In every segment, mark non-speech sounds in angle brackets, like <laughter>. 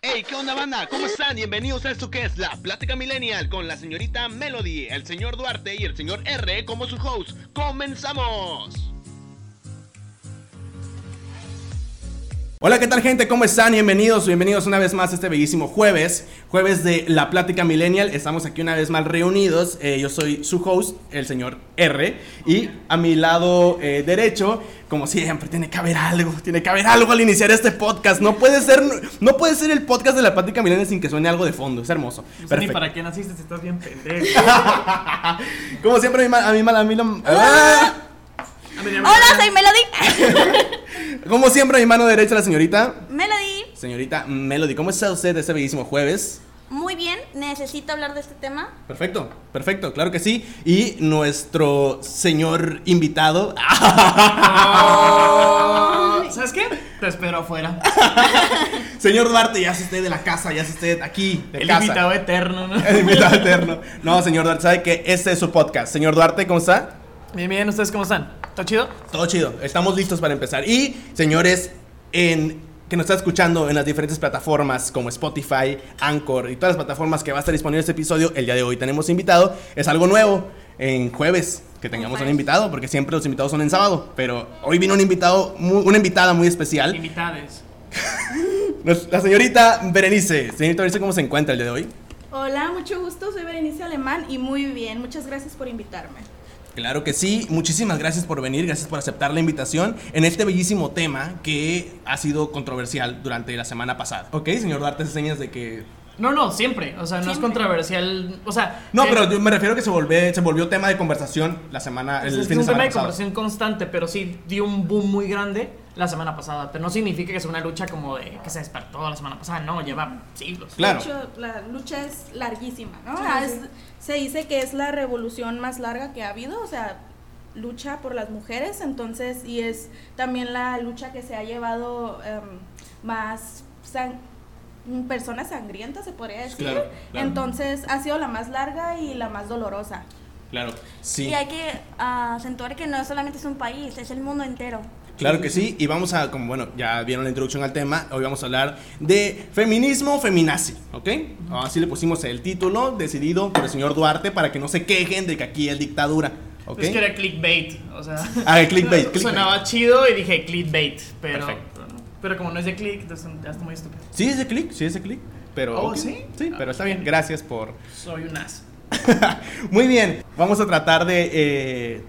Hey, ¿qué onda banda? ¿Cómo están? Bienvenidos a esto que es la Plática Millennial con la señorita Melody, el señor Duarte y el señor R como su host. ¡Comenzamos! Hola, ¿qué tal gente? ¿Cómo están? Bienvenidos, bienvenidos una vez más a este bellísimo jueves, jueves de La Plática Millennial. Estamos aquí una vez más reunidos. Eh, yo soy su host, el señor R, y a mi lado eh, derecho, como siempre, tiene que haber algo, tiene que haber algo al iniciar este podcast. No puede ser, no puede ser el podcast de La Plática Millennial sin que suene algo de fondo. Es hermoso. No sé ni para qué naciste si estás bien <laughs> pendejo. Como siempre, a mi, a mi, a ¡Ah! A ver, a ver, Hola, soy Melody. <laughs> Como siempre, a mi mano derecha, la señorita. Melody. Señorita Melody, ¿cómo está usted este bellísimo jueves? Muy bien, necesito hablar de este tema. Perfecto, perfecto, claro que sí. Y nuestro señor invitado. <laughs> ¿Sabes qué? Te espero afuera. <laughs> señor Duarte, ya es usted de la casa, ya es usted aquí, de El casa. invitado eterno, ¿no? El invitado eterno. No, señor Duarte, sabe que este es su podcast. Señor Duarte, ¿cómo está? Bien, bien, ¿ustedes cómo están? ¿Todo chido? Todo chido, estamos listos para empezar. Y, señores, en que nos está escuchando en las diferentes plataformas como Spotify, Anchor y todas las plataformas que va a estar disponible este episodio, el día de hoy tenemos invitado. Es algo nuevo en jueves que tengamos un invitado, porque siempre los invitados son en sábado. Pero hoy vino un invitado, mu- una invitada muy especial. Invitades. <laughs> La señorita Berenice. Señorita Berenice, ¿cómo se encuentra el día de hoy? Hola, mucho gusto, soy Berenice Alemán y muy bien, muchas gracias por invitarme. Claro que sí, muchísimas gracias por venir, gracias por aceptar la invitación en este bellísimo tema que ha sido controversial durante la semana pasada. Ok, señor Duarte, hace señas de que... No, no, siempre. O sea, no es Siempre. controversial. O sea. No, eh, pero yo me refiero a que se, volvió, se volvió tema de conversación la semana, es, el es fin de un tema semana de pasado. conversación constante, pero sí dio un boom muy grande la semana pasada. Pero no significa que sea una lucha como de que se despertó la semana pasada. No, lleva siglos. Claro. De hecho, la lucha es larguísima, ¿no? Sí, Ah, sí. es- se dice que es la revolución más larga que ha habido, o sea, lucha por las mujeres, entonces, y es también la lucha que se ha llevado em, más mm, personas sangrientas, se podría decir. Claro, claro. Entonces, ha sido la más larga y la más dolorosa. Claro, sí. Y hay que ah, acentuar que no solamente es un país, es el mundo entero. Claro que sí, y vamos a, como bueno, ya vieron la introducción al tema, hoy vamos a hablar de feminismo feminazi, ¿ok? Así le pusimos el título, decidido por el señor Duarte, para que no se quejen de que aquí es dictadura, ¿ok? Es que era clickbait. O sea. Ah, el clickbait, <laughs> clickbait. Sonaba chido y dije clickbait. Pero. Perfecto. Pero, no. Pero como no es de click, entonces ya está muy estúpido. Sí, ese clic, sí, ese clic. Pero. Oh, ¿sí? Sí, Ah, pero está bien. Gracias por. Soy un as. <laughs> Muy bien. Vamos a tratar de. eh,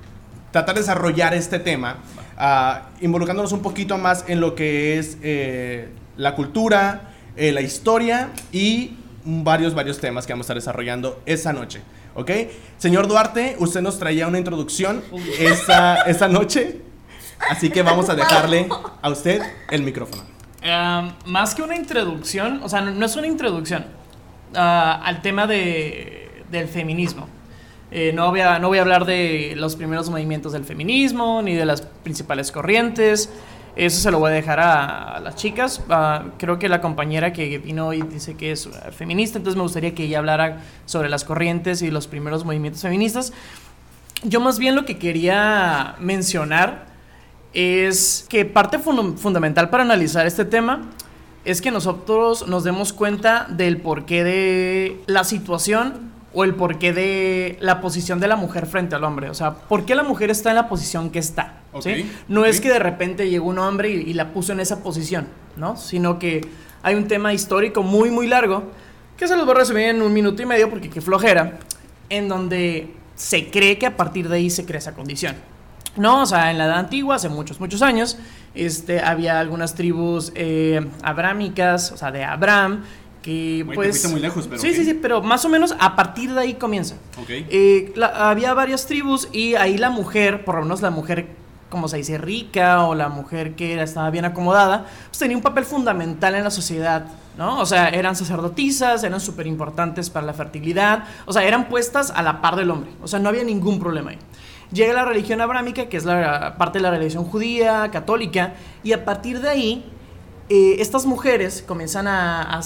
tratar de desarrollar este tema. Ah, involucrándonos un poquito más en lo que es eh, la cultura, eh, la historia y varios, varios temas que vamos a estar desarrollando esa noche. ¿Ok? Señor Duarte, usted nos traía una introducción esta, <laughs> esta noche. Así que vamos a dejarle a usted el micrófono. Um, más que una introducción, o sea, no, no es una introducción ah, al tema de, del feminismo. Eh, no, voy a, no voy a hablar de los primeros movimientos del feminismo ni de las principales corrientes. Eso se lo voy a dejar a, las chicas. Ah, creo que la compañera que vino hoy dice que es ah, feminista, entonces me gustaría que ella hablara sobre las corrientes y los primeros movimientos feministas. Yo más bien lo que quería mencionar es que parte fun- fundamental para analizar este tema es que nosotros nos demos cuenta del porqué de la situación o el porqué de la posición de la mujer frente al hombre. O sea, ¿por qué la mujer está en la posición que está? ¿sí? Ok, No es ok. que de repente llegó un hombre y, y la puso en esa posición, ¿no? Sino que hay un tema histórico muy, muy largo que se los voy a resumir en un minuto y medio porque qué flojera, en donde se cree que a partir de ahí se crea esa condición. No, o sea, en la edad antigua, hace muchos, muchos años, este, había algunas tribus eh, abrámicas, o sea, de Abraham, que te pues... muy lejos, pero sí, ok. sí, sí, pero más o menos a partir de ahí comienza. Ok. Eh, la- había varias tribus y ahí la mujer, por lo menos la mujer, como se dice, rica o la mujer que era- estaba bien acomodada, pues tenía un papel fundamental en la sociedad, ¿no? O sea, eran sacerdotisas, eran súper importantes para la fertilidad, o sea, eran puestas a la par del hombre, o sea, no había ningún problema ahí. Llega la religión abrámica, que es la parte de la religión judía, católica, y a partir de ahí eh, estas mujeres comienzan a,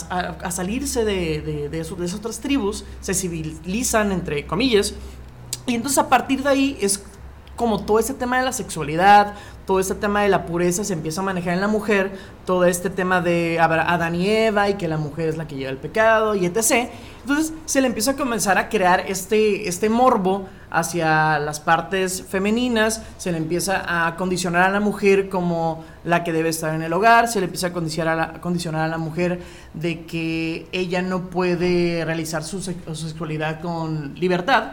salirse de, de, de esas otras tribus, se civilizan, entre comillas, y entonces a partir de ahí es como todo ese tema de la sexualidad, todo este tema de la pureza se empieza a manejar en la mujer, todo este tema de Adán y Eva y que la mujer es la que lleva el pecado y etc. Entonces se le empieza a comenzar a crear este, este morbo hacia las partes femeninas, se le empieza a condicionar a la mujer como la que debe estar en el hogar, se le empieza a condicionar a la, condicionar a la mujer de que ella no puede realizar su, su sexualidad con libertad.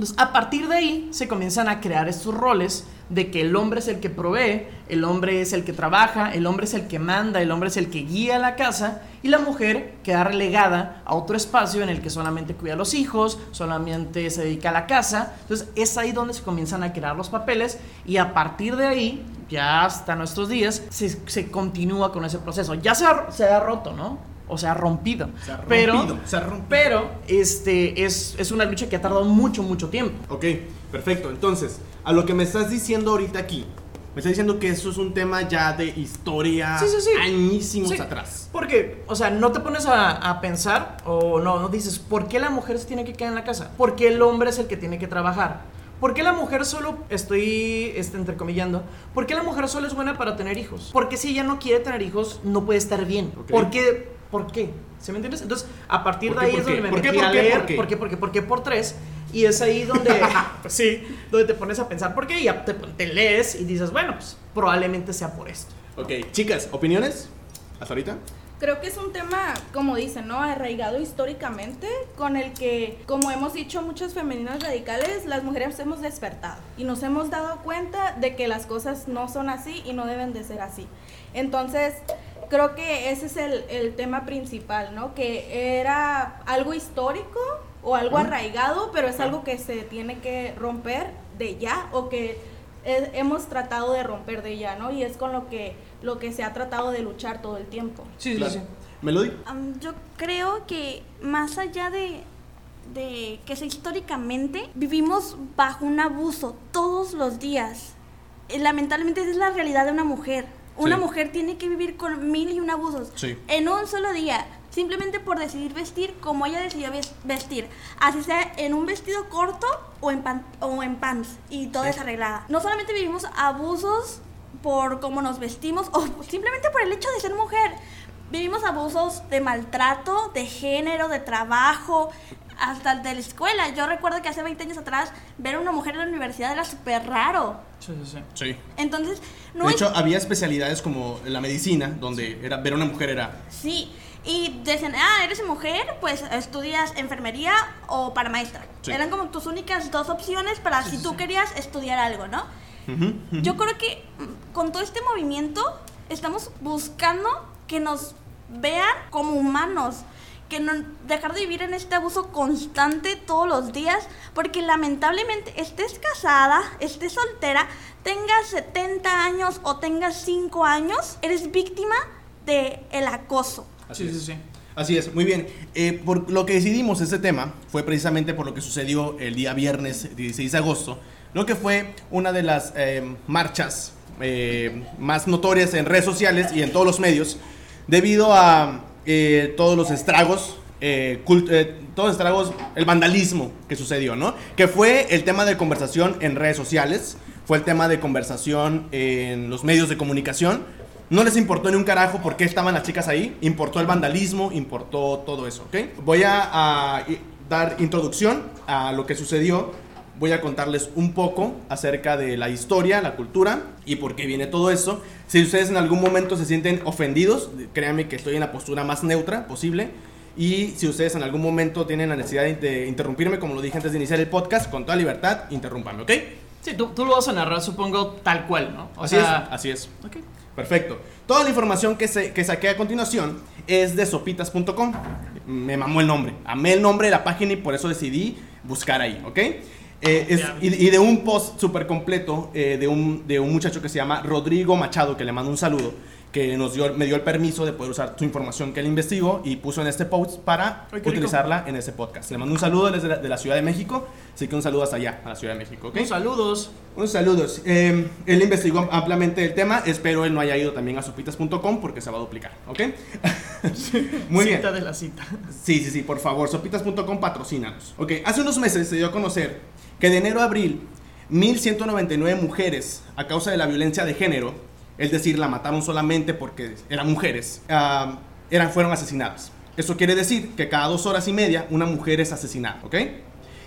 Entonces, a partir de ahí se comienzan a crear estos roles de que el hombre es el que provee, el hombre es el que trabaja, el hombre es el que manda, el hombre es el que guía la casa y la mujer queda relegada a otro espacio en el que solamente cuida a los hijos, solamente se dedica a la casa. Entonces es ahí donde se comienzan a crear los papeles y a partir de ahí, ya hasta nuestros días, se, continúa con ese proceso. Ya se se ha roto, ¿no? O sea, rompido. Se ha rompido, pero, se ha rompido. pero este, es, es, una lucha que ha tardado mucho, mucho tiempo. Ok, perfecto. Entonces, a lo que me estás diciendo ahorita aquí, me estás diciendo que eso es un tema ya de historia sí, sí, sí. añísimos atrás. Porque, o sea, no te pones a, a, pensar o no, no dices, ¿por qué la mujer se tiene que quedar en la casa? ¿Por qué el hombre es el que tiene que trabajar? ¿Por qué la mujer solo, estoy este, entrecomillando, por qué la mujer solo es buena para tener hijos? Porque si ella no quiere tener hijos, no puede estar bien. ¿Por qué? ¿Por qué? ¿Se me entiendes? Entonces, a partir de ahí es donde me metí a leer. ¿Por qué? ¿Por qué? ¿Por qué? Por tres. Y es ahí donde, <laughs> sí, donde te pones a pensar por qué y ya te, te, lees y dices, bueno, pues probablemente sea por esto. Ok, chicas, ¿opiniones? ¿Hasta ahorita? Creo que es un tema, como dicen, ¿no? Arraigado históricamente, con el que, como hemos dicho muchas femeninas radicales, las mujeres hemos despertado y nos hemos dado cuenta de que las cosas no son así y no deben de ser así. Entonces, creo que ese es el, tema principal, ¿no? Que era algo histórico o algo arraigado, pero es algo que se tiene que romper de ya o que hemos tratado de romper de ya, ¿no? Y es con lo que, lo que se ha tratado de luchar todo el tiempo. Sí, sí, sí. Melody. yo creo que más allá de, de que sea históricamente, vivimos bajo un abuso todos los días. Lamentablemente esa es la realidad de una mujer una mujer tiene que vivir con mil y un abusos en un solo día, simplemente por decidir vestir como ella decidió vestir, así sea en un vestido corto o en, o en pants y todo desarreglada. No solamente vivimos abusos por cómo nos vestimos o simplemente por el hecho de ser mujer. Vivimos abusos de maltrato, de género, de trabajo, hasta de la escuela. Yo recuerdo que hace 20 años atrás ver a una mujer en la universidad era súper raro. Sí, sí, sí. Entonces, no De hecho, había especialidades como la medicina, donde era, ver a una mujer era... Sí, y decían, ah, eres mujer, pues estudias enfermería o para maestra. Eran como tus únicas dos opciones para si tú querías estudiar algo, ¿no? Yo creo que mm, con todo este movimiento estamos buscando que nos vean como humanos que no dejar de vivir en este abuso constante todos los días, porque lamentablemente estés casada, estés soltera, tengas 70 años o tengas 5 años, eres víctima de el acoso. Así sí, sí, sí. Así es, muy bien. Eh, por lo que decidimos este tema fue precisamente por lo que sucedió el día viernes 16 de agosto, lo que fue una de las eh, marchas eh, más notorias en redes sociales y en todos los medios, debido a eh, todos los estragos, eh, eh, todos estragos, el vandalismo que sucedió, ¿no? Que fue el tema de conversación en redes sociales, fue el tema de conversación en los medios de comunicación. No les importó ni un carajo por qué estaban las chicas ahí, importó el vandalismo, importó todo eso, ¿ok? Voy a dar introducción a lo que sucedió voy a contarles un poco acerca de la historia, la cultura y por qué viene todo eso. Si ustedes en algún momento se sienten ofendidos, créanme que estoy en la postura más neutra posible. Y si ustedes en algún momento tienen la necesidad de interrumpirme, como lo dije antes de iniciar el podcast, con toda libertad, interrúmpame, ¿ok? Sí, tú, tú lo vas a narrar, supongo, tal cual, ¿no? así es, así es. Ok. Perfecto. Toda la información que, se, que saqué a continuación es de sopitas.com. Me mamó el nombre. Amé el nombre de la página y por eso decidí buscar ahí, ¿ok? Eh, y, de un post súper completo eh, de, un, de un muchacho que se llama Rodrigo Machado, que le mando un saludo, que nos dio, me dio el permiso de poder usar su información que él investigó y puso en este post para utilizarla en ese podcast. Le mando un saludo desde la, de la Ciudad de México, así que un saludo hasta allá, a la Ciudad de México. ¿okay? Un saludos. Un saludos. Eh, él investigó ampliamente el tema, espero él no haya ido también a sopitas.com porque se va a duplicar, ¿ok? <laughs> Muy bien. Cita de la cita. Sí, sí, sí, por favor, sopitas.com patrocínanos. Ok, hace unos meses se dio a conocer que de enero a abril 1.199 mujeres a causa de la violencia de género, es decir, la mataron solamente porque eran mujeres, ah, eran, fueron asesinadas. Eso quiere decir que cada dos horas y media una mujer es asesinada, ¿ok?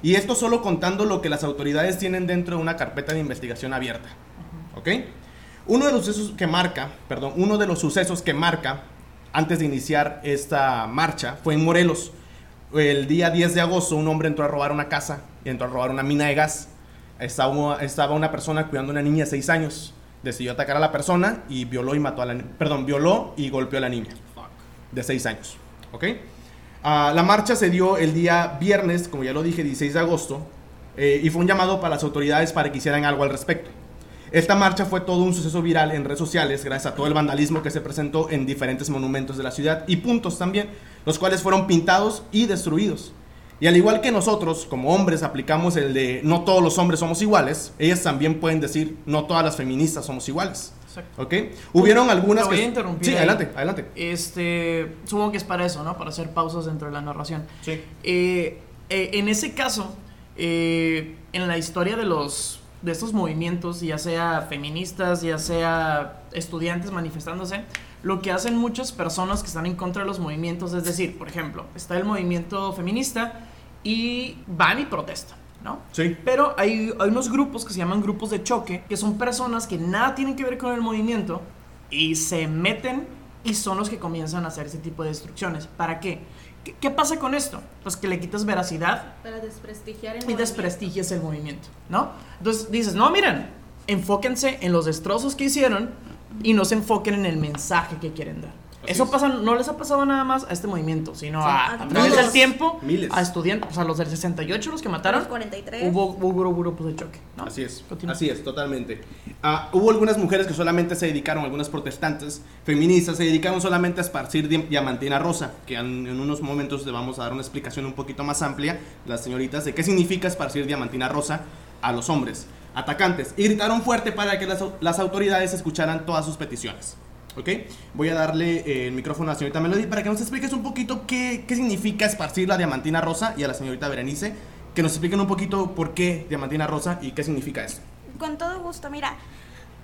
Y esto solo contando lo que las autoridades tienen dentro de una carpeta de investigación abierta, ¿ok? Uno de los sucesos que marca, perdón, uno de los sucesos que marca antes de iniciar esta marcha fue en Morelos. El día 10 de agosto un hombre entró a robar una casa, entró a robar una mina de gas. Estaba, estaba una persona cuidando a una niña de 6 años. Decidió atacar a la persona y violó y mató a Perdón, violó y golpeó a la niña de 6 años. ¿Ok? Ah, la marcha se dio el día viernes, como ya lo dije, 16 de agosto, eh, y fue un llamado para las autoridades para que hicieran algo al respecto. Esta marcha fue todo un suceso viral en redes sociales gracias a todo el vandalismo que se presentó en diferentes monumentos de la ciudad y puntos también, los cuales fueron pintados y destruidos. Y al igual que nosotros, como hombres, aplicamos el de no todos los hombres somos iguales, ellas también pueden decir no todas las feministas somos iguales. Exacto. ¿Ok? Hubieron algunas voy a interrumpir. Sí, adelante, adelante. Este, supongo que es para eso, ¿no? Para hacer pausas dentro de la narración. Sí. Eh, eh, en ese caso, eh, en la historia de los de estos movimientos, ya sea feministas, ya sea estudiantes manifestándose, lo que hacen muchas personas que están en contra de los movimientos es decir, por ejemplo, está el movimiento feminista y van y protestan. ¿no? Sí. Pero hay, hay unos grupos que se llaman grupos de choque, que son personas que nada tienen que ver con el movimiento y se meten y son los que comienzan a hacer ese tipo de destrucciones. ¿Para qué? ¿Qué, pasa con esto? Pues que le quitas veracidad. Para desprestigiar el y desprestigias el movimiento, ¿no? Entonces dices, no, miren, enfóquense en los destrozos que hicieron y no se enfoquen en el mensaje que quieren dar. Eso pasa, no les ha pasado nada más a este movimiento, sino a, a, través del tiempo, a estudiantes, o sea, los del 68, los que mataron. Los 43. Hubo, hubo grupos de choque, ¿no? Así es, así es, totalmente. Ah, hubo algunas mujeres que solamente se dedicaron, algunas protestantes feministas, se dedicaron solamente a esparcir diamantina rosa, que en, unos momentos le vamos a dar una explicación un poquito más amplia, las señoritas, de qué significa esparcir diamantina rosa a los hombres atacantes. Y gritaron fuerte para que las, las autoridades escucharan todas sus peticiones. ¿Ok? Voy a darle eh, el micrófono a la señorita Melody para que nos expliques un poquito qué, qué significa esparcir la diamantina rosa y a la señorita Berenice que nos expliquen un poquito por qué diamantina rosa y qué significa eso. Con todo gusto, mira,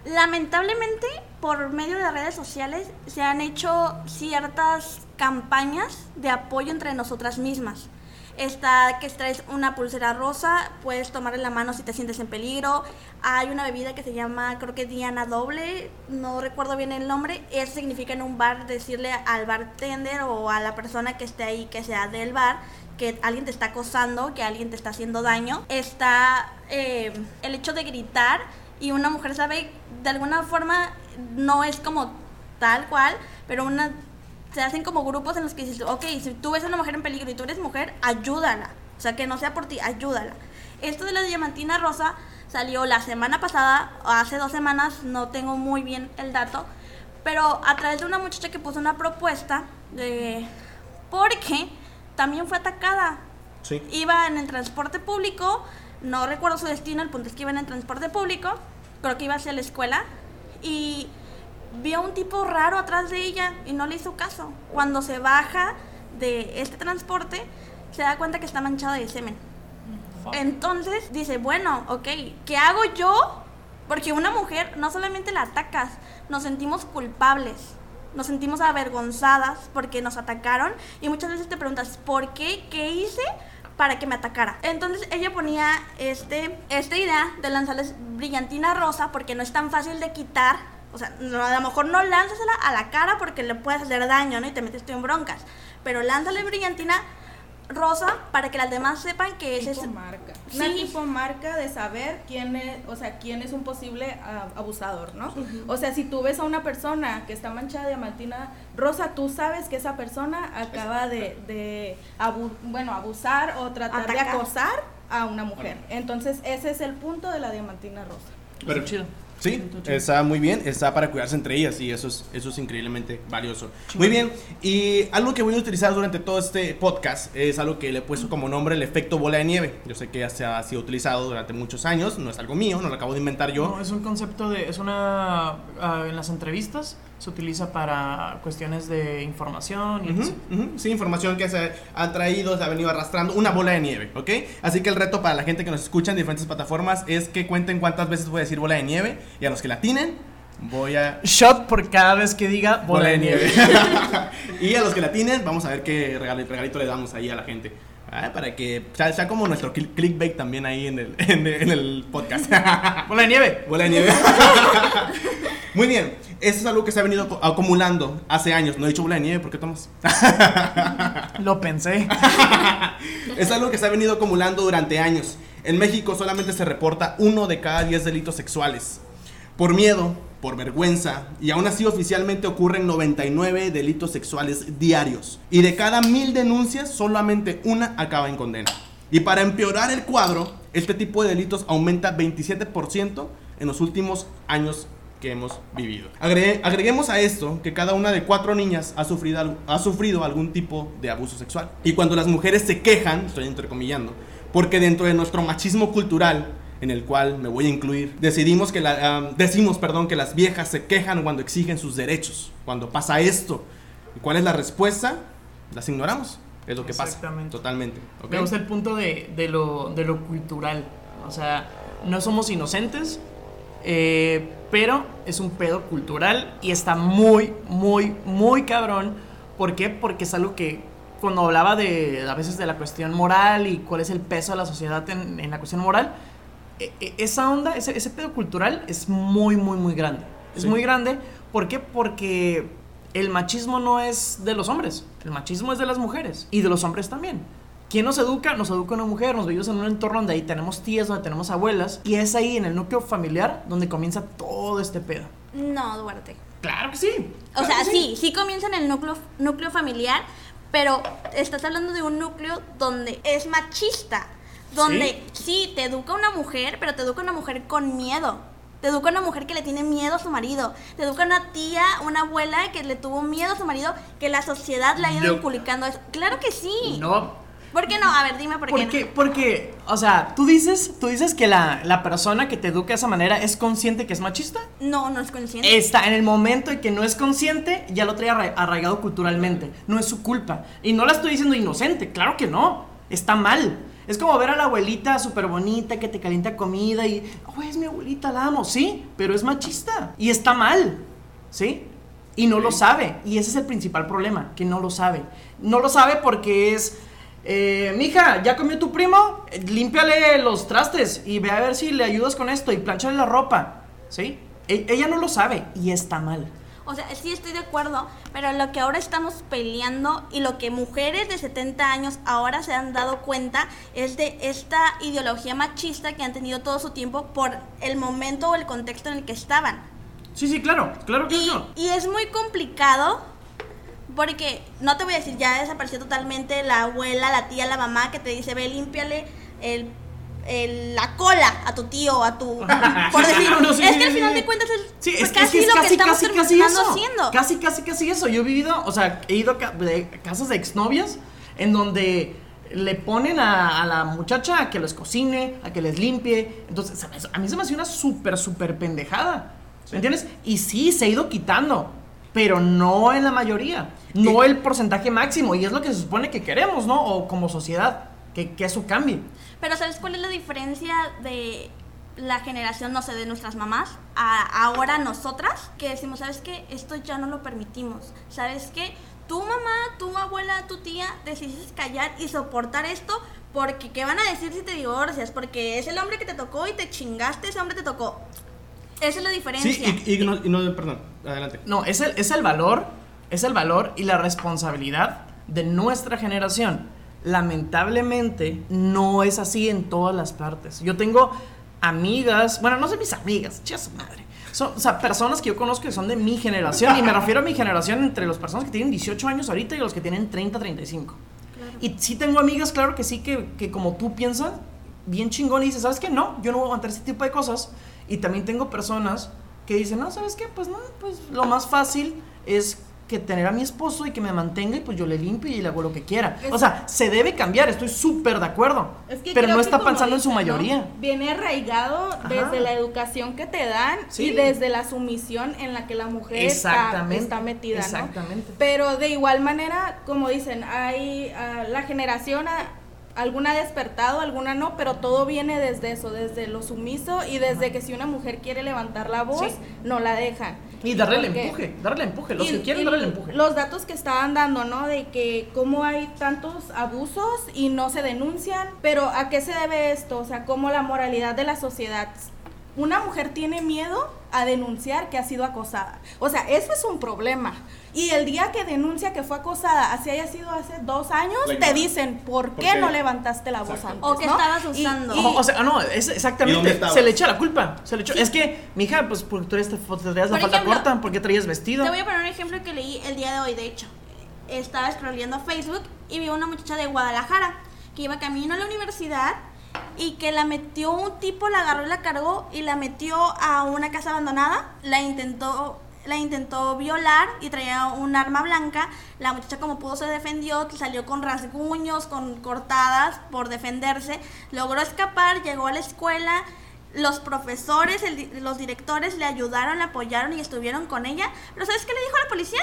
lamentablemente por medio de redes sociales se han hecho ciertas campañas de apoyo entre nosotras mismas. Está que traes una pulsera rosa, puedes tomarle la mano si te sientes en peligro. Hay una bebida que se llama, creo que Diana Doble, no recuerdo bien el nombre. Eso significa en un bar decirle al bartender o a la persona que esté ahí, que sea del bar, que alguien te está acosando, que alguien te está haciendo daño. Está eh, el hecho de gritar y una mujer sabe, de alguna forma, no es como tal cual, pero una se hacen como grupos en los que dices, ok, si tú ves a una mujer en peligro y tú eres mujer, ayúdala. O sea, que no sea por ti, ayúdala. Esto de la diamantina rosa salió la semana pasada, o hace dos semanas, no tengo muy bien el dato, pero a través de una muchacha que puso una propuesta de... porque también fue atacada. Sí. Iba en el transporte público, no recuerdo su destino, el punto es que iba en el transporte público, creo que iba hacia la escuela, y vio un tipo raro atrás de ella y no le hizo caso. Cuando se baja de este transporte, se da cuenta que está manchada de semen. Entonces dice, bueno, ok, ¿qué hago yo? Porque una mujer no solamente la atacas, nos sentimos culpables, nos sentimos avergonzadas porque nos atacaron y muchas veces te preguntas, ¿por qué? ¿Qué hice? para que me atacara. Entonces ella ponía este, esta idea de lanzarles brillantina rosa porque no es tan fácil de quitar o sea, a lo mejor no lánzasela a la cara porque le puedes hacer daño, ¿no? Y te metes tú en broncas. Pero lánzale brillantina rosa para que las demás sepan que tipo es marca. Una tipo marca de saber quién es, o sea, quién es un posible abusador, ¿no? O sea, si tú ves a una persona que está manchada de diamantina rosa, tú sabes que esa persona acaba de, de bueno, abusar o tratar de acosar a una mujer. Entonces, ese es el punto de la diamantina rosa. Pero chido. Sí, está muy bien, está para cuidarse entre ellas y eso es, eso es increíblemente valioso. Muy bien, y algo que voy a utilizar durante todo este podcast es algo que le he puesto como nombre el efecto bola de nieve. Yo sé que ya se ha sido utilizado durante muchos años, no es algo mío, no lo acabo de inventar yo. No, es un concepto de, es una, ah, en las entrevistas se utiliza para cuestiones de información y Ujú, así. ujú. Sí, información que se ha traído, se ha venido arrastrando, una bola de nieve, ¿ok? Así que el reto para la gente que nos escucha en diferentes plataformas es que cuenten cuántas veces voy a decir bola de nieve y a los que la tienen voy a... Shot por cada vez que diga bola, de nieve. <laughs> <laughs> y a los que la tienen, vamos a ver qué regalito le damos ahí a la gente. Ah, para que sea, sea como nuestro cl- clickbait también ahí en el, <laughs> en el, en el podcast. <laughs> bola de nieve. Bola de nieve. <laughs> Muy bien, eso es algo que se ha venido acu- acumulando hace años. No he dicho bola de nieve, ¿por qué tomas? Lo pensé. Es algo que se ha venido acumulando durante años. En México solamente se reporta uno de cada 10 delitos sexuales. Por miedo, por vergüenza, y aún así oficialmente ocurren 99 delitos sexuales diarios. Y de cada mil denuncias, solamente una acaba en condena. Y para empeorar el cuadro, este tipo de delitos aumenta 27% en los últimos años que hemos vivido. Agregue- agreguemos a esto que cada una de cuatro niñas ha sufrido, ha sufrido algún tipo de abuso sexual. Y cuando las mujeres se quejan, estoy entrecomillando, porque dentro de nuestro machismo cultural, en el cual me voy a incluir, decidimos que la, am, decimos perdón, que las viejas se quejan cuando exigen sus derechos, cuando pasa esto. ¿Y cuál es la respuesta? Las ignoramos. Es lo que pasa. Totalmente. ¿ok? Me gusta el punto de, de lo, de lo cultural. O sea, no somos inocentes, eh, pero es un pedo cultural y está muy, muy, muy cabrón. ¿Por qué? Porque es algo que cuando hablaba de a veces de la cuestión moral y cuál es el peso de la sociedad en, en la cuestión moral, esa onda, ese, ese pedo cultural es muy, muy, muy grande. Es Sí. muy grande. ¿Por qué? Porque el machismo no es de los hombres. El machismo es de las mujeres y de los hombres también. ¿Quién nos educa? Nos educa una mujer, nos vivimos en un entorno donde ahí tenemos tías, donde tenemos abuelas, y es ahí en el núcleo familiar donde comienza todo este pedo. No, Duarte. Claro que sí. O sea, que sí, sí comienza en el núcleo, núcleo familiar, pero estás hablando de un núcleo donde es machista. Donde sí. te educa una mujer, pero te educa una mujer con miedo. Te educa una mujer que le tiene miedo a su marido. Te educa una tía, una abuela que le tuvo miedo a su marido, que la sociedad le ha ido No. inculcando eso. Claro que sí. No, ¿Por qué no? A ver, dime por qué. ¿Por no. Porque, o sea, tú dices, tú dices que la, la persona que te educa de esa manera es consciente que es machista. No, no es consciente. Está en el momento en que no es consciente, ya lo trae arra- arraigado culturalmente. No es su culpa. Y no la estoy diciendo inocente, claro que no. Está mal. Es como ver a la abuelita súper bonita que te calienta comida y, oh, es mi abuelita, la amo. Sí, pero es machista. Y está mal. ¿Sí? Y no lo sabe. Y ese es el principal problema, que no lo sabe. No lo sabe porque es... Eh, mija, ¿ya comió tu primo? Límpiale los trastes y ve a ver si le ayudas con esto y planchale la ropa. ¿Sí? E- ella no lo sabe y está mal. O sea, sí estoy de acuerdo, pero lo que ahora estamos peleando y lo que mujeres de 70 años ahora se han dado cuenta es de esta ideología machista que han tenido todo su tiempo por el momento o el contexto en el que estaban. Sí, sí, claro, claro que Y, no. y es muy complicado porque no te voy a decir, ya desapareció totalmente la abuela, la tía, la mamá que te dice, ve, límpiale el, el- la cola a tu tío, a tu... <laughs> por Sí, decir, no, no, sí, es que al final de cuentas es, Sí, pues es, casi es lo casi, que estamos casi, casi terminando eso. haciendo. Casi, casi, casi eso. Yo he vivido, o sea, he ido a casas de exnovias en donde le ponen a, a la muchacha a que les cocine, a que les limpie. Entonces, a mí se me hace una súper, súper pendejada. ¿Me entiendes? Y sí, se ha ido quitando, pero no en la mayoría. No el porcentaje máximo. Y es lo que se supone que queremos, ¿no? O como sociedad, que, que eso cambie. Pero ¿sabes cuál es la diferencia de la generación, no sé, de nuestras mamás a ahora nosotras? Que decimos, ¿sabes qué? Esto ya no lo permitimos. ¿Sabes qué? Tu mamá, tu abuela, tu tía decidiste callar y soportar esto porque ¿qué van a decir si te divorcias? Porque es el hombre que te tocó y te chingaste, ese hombre te tocó. Esa es la diferencia. Sí, y, y no, y no- perdón, adelante. No, es el, es el valor, es el valor y la responsabilidad de nuestra generación. Lamentablemente no es así en todas las partes. Yo tengo amigas, bueno, no son mis amigas, su madre. Son, o sea, personas que yo conozco que son de mi generación y me refiero a mi generación entre las personas que tienen 18 años ahorita y los que tienen 30, 35. Y sí tengo amigas, claro que sí, que, que como tú piensan, bien chingón y dices, ¿sabes qué? No, yo no voy a aguantar ese tipo de cosas. Y también tengo personas que dicen, no, ¿sabes qué? Pues no, pues lo más fácil es que tener a mi esposo y que me mantenga y pues yo le limpio y le hago lo que quiera. O sea, se debe cambiar, estoy súper de acuerdo. Es que pero no está pensando en su mayoría. Viene arraigado desde la educación que te dan Sí. y desde la sumisión en la que la mujer está, está metida, ¿no? exactamente. Pero de igual manera, como dicen, hay ah, la generación ah, alguna ha despertado, alguna no, pero todo viene desde eso, desde lo sumiso y desde que si una mujer quiere levantar la voz, Sí. no la dejan. Y darle el empuje, darle el empuje. Los y- que quieren darle el empuje. Los datos que estaban dando, ¿no? De que cómo hay tantos abusos y no se denuncian. Pero ¿a qué se debe esto? O sea, cómo la moralidad de la sociedad. Una mujer tiene miedo a denunciar que ha sido acosada. O sea, eso es un problema. Y el día que denuncia que fue acosada, así haya sido hace dos años, te dicen, ¿por ¿Por qué qué? no levantaste la voz antes? O que ¿no? estabas usando. y- O, o sea, no, es ¿Y dónde exactamente. Se le echa la culpa. Se le echó. Es que, mija, pues porque tú eres, te traías la Por falda ejemplo, corta, porque traías vestido. Te voy a poner un ejemplo que leí el día de hoy, de hecho. Estaba scrolleando Facebook y vi a una muchacha de Guadalajara que iba camino a la universidad y que la metió un tipo, la agarró y la cargó y la metió a una casa abandonada, la intentó la intentó violar y traía un arma blanca. La muchacha como pudo se defendió, salió con rasguños, con cortadas por defenderse. Logró escapar, llegó a la escuela. Los profesores, los directores le ayudaron, le apoyaron y estuvieron con ella. Pero ¿sabes qué le dijo la policía?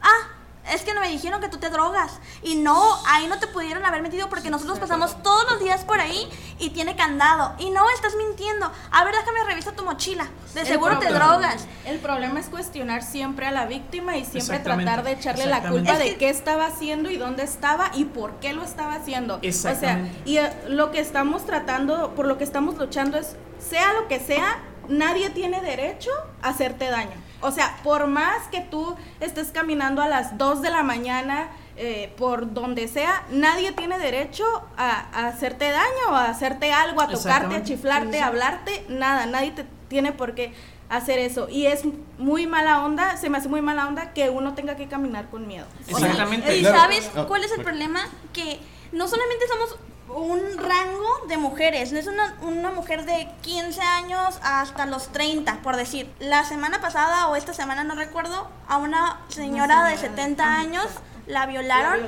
Ah, es que no me dijeron que tú te drogas. Y no, ahí no te pudieron haber metido porque nosotros pasamos todos los días por ahí y tiene candado. Y no, estás mintiendo. A ver, déjame revisar tu mochila. De El seguro te drogas. El problema es cuestionar siempre a la víctima y siempre tratar de echarle la culpa Es de que- qué estaba haciendo y dónde estaba y por qué lo estaba haciendo. Exactamente. O sea, y eh, lo que estamos tratando, por lo que estamos luchando es, sea lo que sea, nadie tiene derecho a hacerte daño. O sea, por más que tú estés caminando a las 2 de la mañana, eh, por donde sea, nadie tiene derecho a, a hacerte daño, a hacerte algo, a tocarte, a chiflarte, a hablarte, nada, nadie te tiene por qué hacer eso. Y es muy mala onda, se me hace muy mala onda que uno tenga que caminar con miedo. Exactamente. Y sabes cuál es el problema? Que no solamente somos un rango de mujeres, no es una, una mujer de 15 años hasta los 30, por decir. La semana pasada o esta semana, no recuerdo, a una señora de señora, 70 ajá, años la La violaron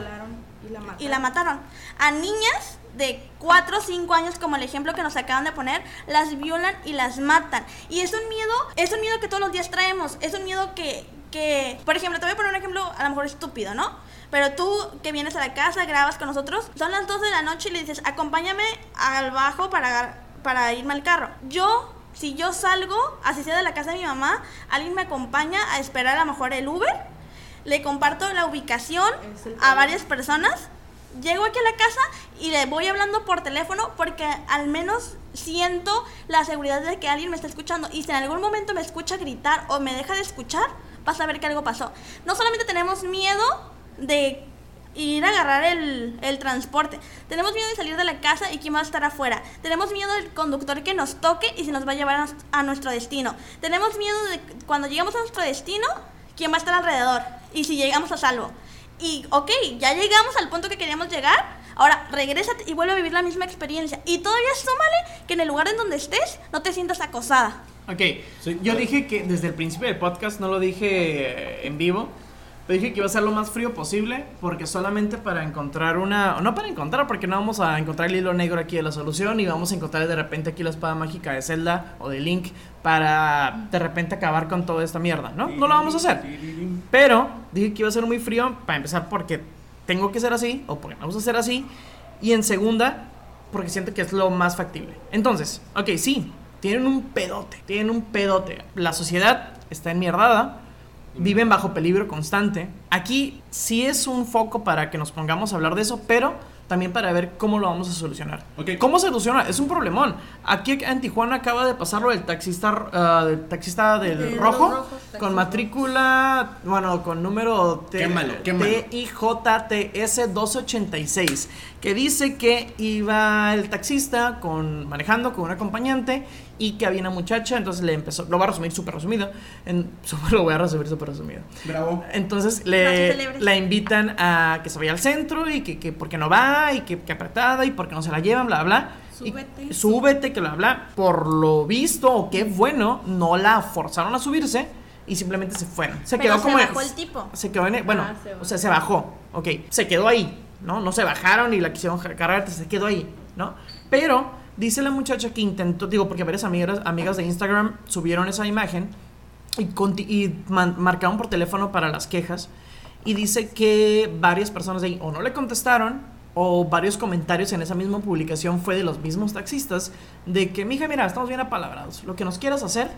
y la mataron. y la mataron. A niñas de 4 o 5 años, como el ejemplo que nos acaban de poner, las violan y las matan. Y es un miedo, es un miedo que todos los días traemos, es un miedo que, que, por ejemplo, te voy a poner un ejemplo a lo mejor estúpido, ¿no? Pero tú que vienes a la casa, grabas con nosotros, son las 2 de la noche y le dices, acompáñame al bajo para, para irme al carro. Yo, si yo salgo, así sea de la casa de mi mamá, alguien me acompaña a esperar a lo mejor el Uber, le comparto la ubicación a varias personas, llego aquí a la casa y le voy hablando por teléfono porque al menos siento la seguridad de que alguien me está escuchando y si en algún momento me escucha gritar o me deja de escuchar, vas a ver que algo pasó. No solamente tenemos miedo de ir a agarrar el, transporte, tenemos miedo de salir de la casa y quién va a estar afuera, tenemos miedo del conductor que nos toque y si nos va a llevar a, a nuestro destino, tenemos miedo de cuando llegamos a nuestro destino, quién va a estar alrededor y si llegamos a salvo. Y, ok, ya llegamos al punto que queríamos llegar. Ahora, regrésate y vuelve a vivir la misma experiencia. Y todavía súmale que en el lugar en donde estés no te sientas acosada. Ok, Sí, yo claro. dije que desde el principio del podcast no lo dije eh, en vivo, pero dije que iba a ser lo más frío posible porque solamente para encontrar una, no para encontrar, porque no vamos a encontrar el hilo negro aquí de la solución y vamos a encontrar de repente aquí la espada mágica de Zelda o de Link para de repente acabar con toda esta mierda, ¿no? No lo vamos a hacer. Pero dije que iba a ser muy frío para empezar porque tengo que ser así o porque me gusta ser así y en segunda porque siento que es lo más factible. Entonces, ok, sí, tienen un pedote, tienen un pedote. La sociedad está enmierdada, viven bajo peligro constante. Aquí sí es un foco para que nos pongamos a hablar de eso, pero también para ver cómo lo vamos a solucionar. Ok. ¿Cómo se soluciona? Es un problemón. Aquí en Tijuana acaba de pasarlo del taxista, ah, del taxista del rojo, con matrícula, bueno, con número T- Quémalo, quémalo. TIJTS 286, que dice que iba el taxista con, manejando con un acompañante y que había una muchacha, entonces le empezó, lo voy a resumir súper resumido, en, <laughs> lo voy a resumir súper resumido. Bravo. Entonces le, la invitan a que se vaya al centro y que, que porque no va y que, que apretada y porque no se la llevan, bla, bla. Y- Súbete. súbete, que bla, bla. Por lo visto, o qué bueno, no la forzaron a subirse. y simplemente se fueron. Se Pero quedó se como. bajó el tipo. Se quedó en. Bueno, Ah, se o sea, se bajó. Ok, se quedó ahí, ¿no? No se bajaron y la quisieron cargar, se quedó ahí, ¿no? Pero dice la muchacha que intentó, digo, porque varias amigas, amigas de Instagram subieron esa imagen y, y marcaron por teléfono para las quejas. Y dice que varias personas ahí o no le contestaron o varios comentarios en esa misma publicación fue de los mismos taxistas de que, mija, mira, estamos bien apalabrados. Lo que nos quieras hacer,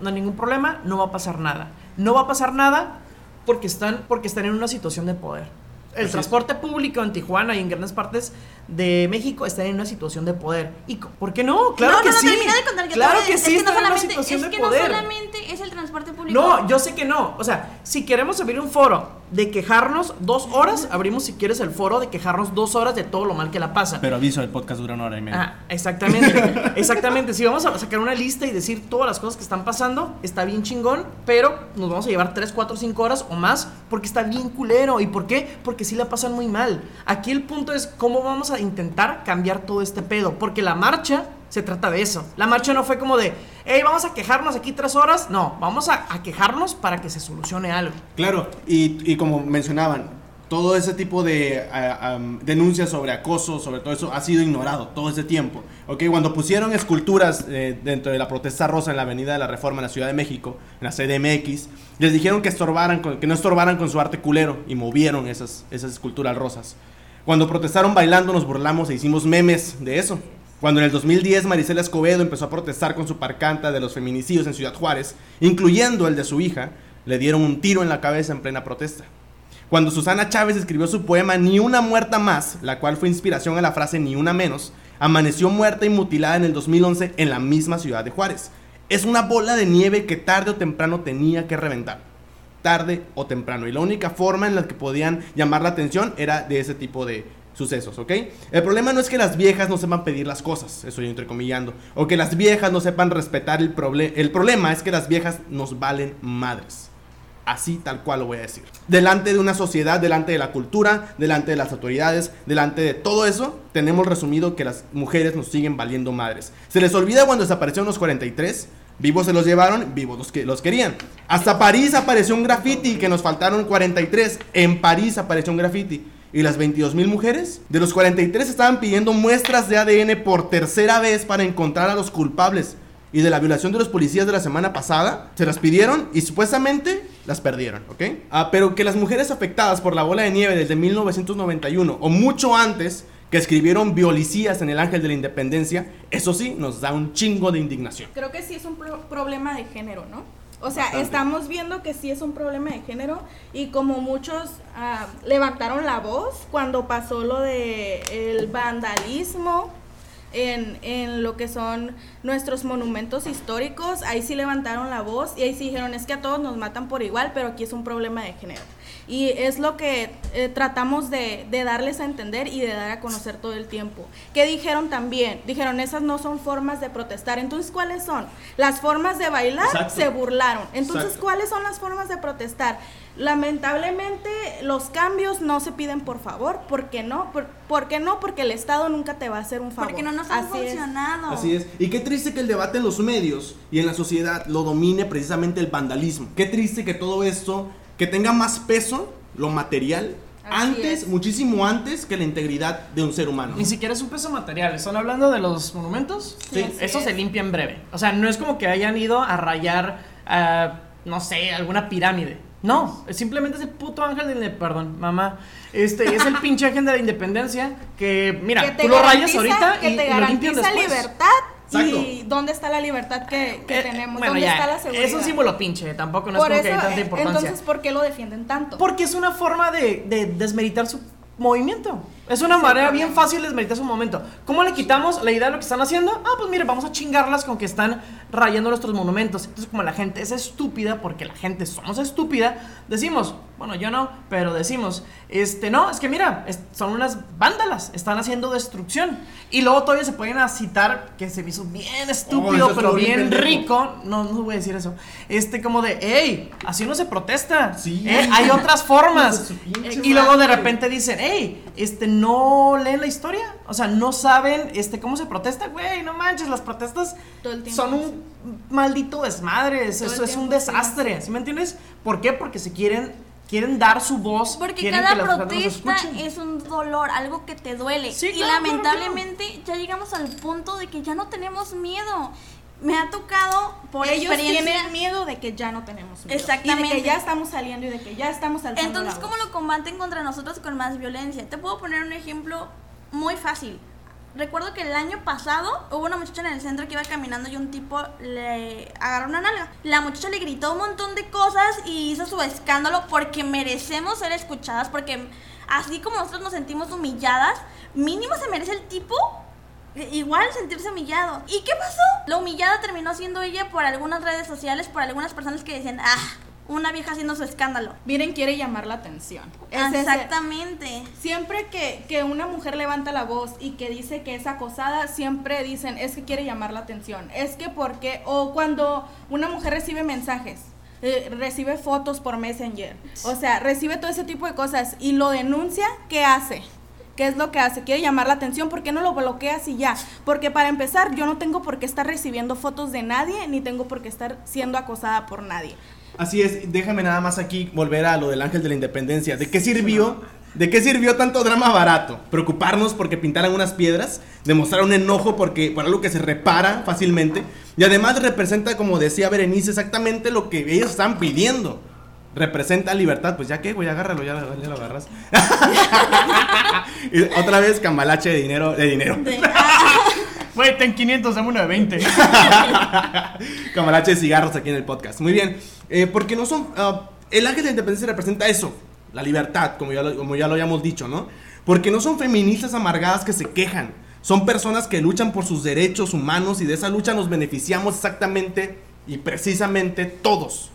no hay ningún problema, no va a pasar nada. No va a pasar nada porque están, porque están en una situación de poder. El Así es. transporte público en Tijuana y en grandes partes de México está en una situación de poder. ¿Y co- por qué no? Claro no, que no, no, sí. termina de contar que claro que es sí, no está en una solamente- situación es de que poder. no solamente es el transporte público. No, yo sé que no. O sea, si queremos abrir un foro de quejarnos dos horas, abrimos si quieres el foro de quejarnos dos horas de todo lo mal que la pasa. Pero aviso, el podcast dura una hora y media. Ah, exactamente. <laughs> exactamente. Si vamos a sacar una lista y decir todas las cosas que están pasando, está bien chingón, pero nos vamos a llevar 3, 4, 5 horas o más porque está bien culero. ¿Y por qué? Porque sí la pasan muy mal. Aquí el punto es cómo vamos a intentar cambiar todo este pedo. Porque la marcha se trata de eso. La marcha no fue como de, hey, vamos a quejarnos aquí tres horas. No, vamos a, quejarnos para que se solucione algo. Claro, y, como mencionaban, todo ese tipo de denuncias sobre acoso, sobre todo eso, ha sido ignorado todo ese tiempo. ¿ok? Cuando pusieron esculturas eh, dentro de la protesta rosa en la Avenida de la Reforma en la Ciudad de México, en la CDMX, les dijeron que, estorbaran que no estorbaran con su arte culero y movieron esas, esas esculturas rosas. Cuando protestaron bailando nos burlamos e hicimos memes de eso. Cuando en el 2010 Marisela Escobedo empezó a protestar con su parcanta de los feminicidios en Ciudad Juárez, incluyendo el de su hija, le dieron un tiro en la cabeza en plena protesta. Cuando Susana Chávez escribió su poema Ni una muerta más, la cual fue inspiración a la frase Ni una menos, amaneció muerta y mutilada en el 2011 en la misma ciudad de Juárez. Es una bola de nieve que tarde o temprano tenía que reventar. Tarde o temprano. Y la única forma en la que podían llamar la atención era de ese tipo de sucesos, ¿ok? El problema no es que las viejas no sepan pedir las cosas, eso yo entrecomillando, o que las viejas no sepan respetar el problema. El problema es que las viejas nos valen madres. Así tal cual lo voy a decir. Delante de una sociedad, delante de la cultura, delante de las autoridades, delante de todo eso, tenemos resumido que las mujeres nos siguen valiendo madres. Se les olvida cuando desaparecieron los 43, vivos se los llevaron, vivos los que los querían. Hasta París apareció un graffiti que nos faltaron 43. En París apareció un graffiti. ¿Y las 22 mil mujeres? De los 43 estaban pidiendo muestras de ADN por tercera vez para encontrar a los culpables y de la violación de los policías de la semana pasada, se las pidieron y supuestamente las perdieron, ¿ok? Ah, pero que las mujeres afectadas por la bola de nieve desde 1991 o mucho antes que escribieron violicías en el Ángel de la Independencia, eso sí nos da un chingo de indignación. Creo que sí es un pro- problema de género, ¿no? O sea, Bastante. estamos viendo que sí es un problema de género y como muchos ah, levantaron la voz cuando pasó lo de el vandalismo en, en lo que son nuestros monumentos históricos, ahí sí levantaron la voz y ahí sí dijeron, es que a todos nos matan por igual, pero aquí es un problema de género. Y es lo que eh, tratamos de, de darles a entender y de dar a conocer todo el tiempo. ¿Qué dijeron también? Dijeron, esas no son formas de protestar. Entonces, ¿cuáles son? Las formas de bailar Exacto. se burlaron. Entonces, Exacto. ¿cuáles son las formas de protestar? Lamentablemente, los cambios no se piden por favor. ¿Por qué no? ¿Por, por qué no? Porque el Estado nunca te va a hacer un favor. Porque no nos han Así es. funcionado. Así es. Y qué triste que el debate en los medios y en la sociedad lo domine precisamente el vandalismo. Qué triste que todo esto, que tenga más peso, lo material, Así antes, es. muchísimo antes que la integridad de un ser humano. Ni siquiera es un peso material. ¿Están hablando de los monumentos? Sí, Eso es. se limpia en breve. O sea, no es como que hayan ido a rayar, ah, no sé, alguna pirámide. No, es simplemente ese puto ángel de la- Perdón, mamá. Este es el <laughs> pinche ángel de la independencia que, mira, que te tú lo rayas ahorita que y, te y lo limpian garantiza después. libertad. Exacto. ¿Y dónde está la libertad que, que Eh, tenemos? bueno, ¿Dónde ya, está la seguridad? Es un símbolo pinche, tampoco no Por es como que eso, hay tanta eh, importancia. entonces, ¿por qué lo defienden tanto? Porque es una forma de, de desmeritar su movimiento. Es una manera bien fácil de desmeritar su momento. ¿Cómo le quitamos la idea de lo que están haciendo? Ah, pues mire, vamos a chingarlas con que están rayando nuestros monumentos. Entonces, como la gente es estúpida, porque la gente somos estúpida, decimos, bueno, yo no, pero decimos, este, no, es que mira, es- son unas vándalas, están haciendo destrucción. Y luego todavía se pueden citar, que se me hizo bien estúpido, pero bien rico. No, no voy a decir eso. Este, como de, hey, así no se protesta. Sí. Eh, hay otras <laughs> formas. Y luego de repente dicen, hey, este, no leen la historia. O sea, no saben este, cómo se protesta, güey. No manches, las protestas son un maldito desmadre. Eso es un sí, desastre. ¿Sí me entiendes? ¿Por qué? Porque se quieren, quieren dar su voz. Porque cada que protesta es un dolor, algo que te duele. Sí, y claro, claro, lamentablemente ya llegamos al punto de que ya no tenemos miedo. Me ha tocado por Ellos experiencia. tienen miedo de que ya no tenemos miedo. Y Exactamente. de que ya estamos saliendo y de que ya estamos alzando Entonces, ¿cómo lo combaten contra nosotros con más violencia? Te puedo poner un ejemplo muy fácil. Recuerdo que el año pasado hubo una muchacha en el centro que iba caminando y un tipo le agarró una nalga. La muchacha le gritó un montón de cosas y hizo su escándalo porque merecemos ser escuchadas, porque así como nosotros nos sentimos humilladas, mínimo se merece el tipo igual sentirse humillado. ¿Y qué pasó? La humillada terminó siendo ella por algunas redes sociales, por algunas personas que decían, ah, una vieja haciendo su escándalo. Miren, quiere llamar la atención. Es ese- Exactamente. Siempre que, que una mujer levanta la voz y que dice que es acosada, siempre dicen, es que quiere llamar la atención. Es que porque, o cuando una mujer recibe mensajes, eh, recibe fotos por Messenger, o sea, recibe todo ese tipo de cosas y lo denuncia, ¿qué hace? ¿Qué es lo que hace? Quiere llamar la atención, ¿por qué no lo bloqueas y ya? Porque para empezar, yo no tengo por qué estar recibiendo fotos de nadie, ni tengo por qué estar siendo acosada por nadie. Así es, déjame nada más aquí volver a lo del ángel de la independencia. ¿De qué sirvió? ¿De qué sirvió tanto drama barato? Preocuparnos porque pintaran unas piedras, demostrar un enojo porque por algo que se repara fácilmente y además representa, como decía Berenice, exactamente lo que ellos están pidiendo. Representa libertad, pues ya que, güey, agárralo, ya, ya lo agarras. <laughs> Y otra vez cambalache de dinero, de dinero. <laughs> Güey, ten 500, dame una de 20. <laughs> Camarache de cigarros aquí en el podcast. Muy bien. Eh, porque no son. ah, el ángel de la independencia representa eso. La libertad, como ya, lo, como ya lo habíamos dicho, ¿no? Porque no son feministas amargadas que se quejan. Son personas que luchan por sus derechos humanos y de esa lucha nos beneficiamos exactamente y precisamente todos.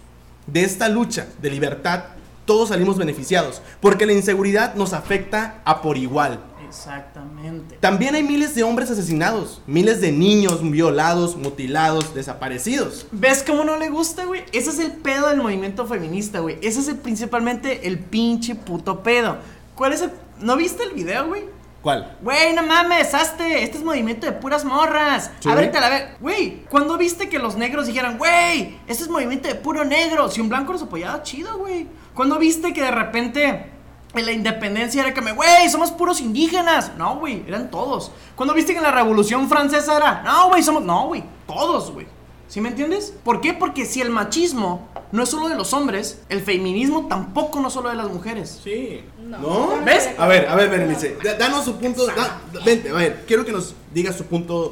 De esta lucha de libertad, todos salimos beneficiados. Porque la inseguridad nos afecta a por igual. Exactamente. También hay miles de hombres asesinados, miles de niños violados, mutilados, desaparecidos. ¿Ves cómo no le gusta, güey? Ese es el pedo del movimiento feminista, güey. Ese es el- principalmente el pinche puto pedo. ¿Cuál es el...? ¿No viste el video, güey? ¿Cuál? Güey, no mames, hazte. Este es movimiento de puras morras. Sí. A ver, la. Güey, ¿cuándo viste que los negros dijeran, güey, este es movimiento de puro negro? Si un blanco los apoyaba, chido, güey. ¿Cuándo viste que de repente en la independencia era que me, güey, somos puros indígenas? No, güey, eran todos. ¿Cuándo viste que en la revolución francesa era, no, güey, somos. No, güey, todos, güey. ¿Sí me entiendes? ¿Por qué? Porque si el machismo no es solo de los hombres, el feminismo tampoco no es solo de las mujeres. Sí. No. ¿No? ¿Ves? A ver, a ver, Berenice. da- Danos su punto. da- vente, a ver, quiero que nos digas su punto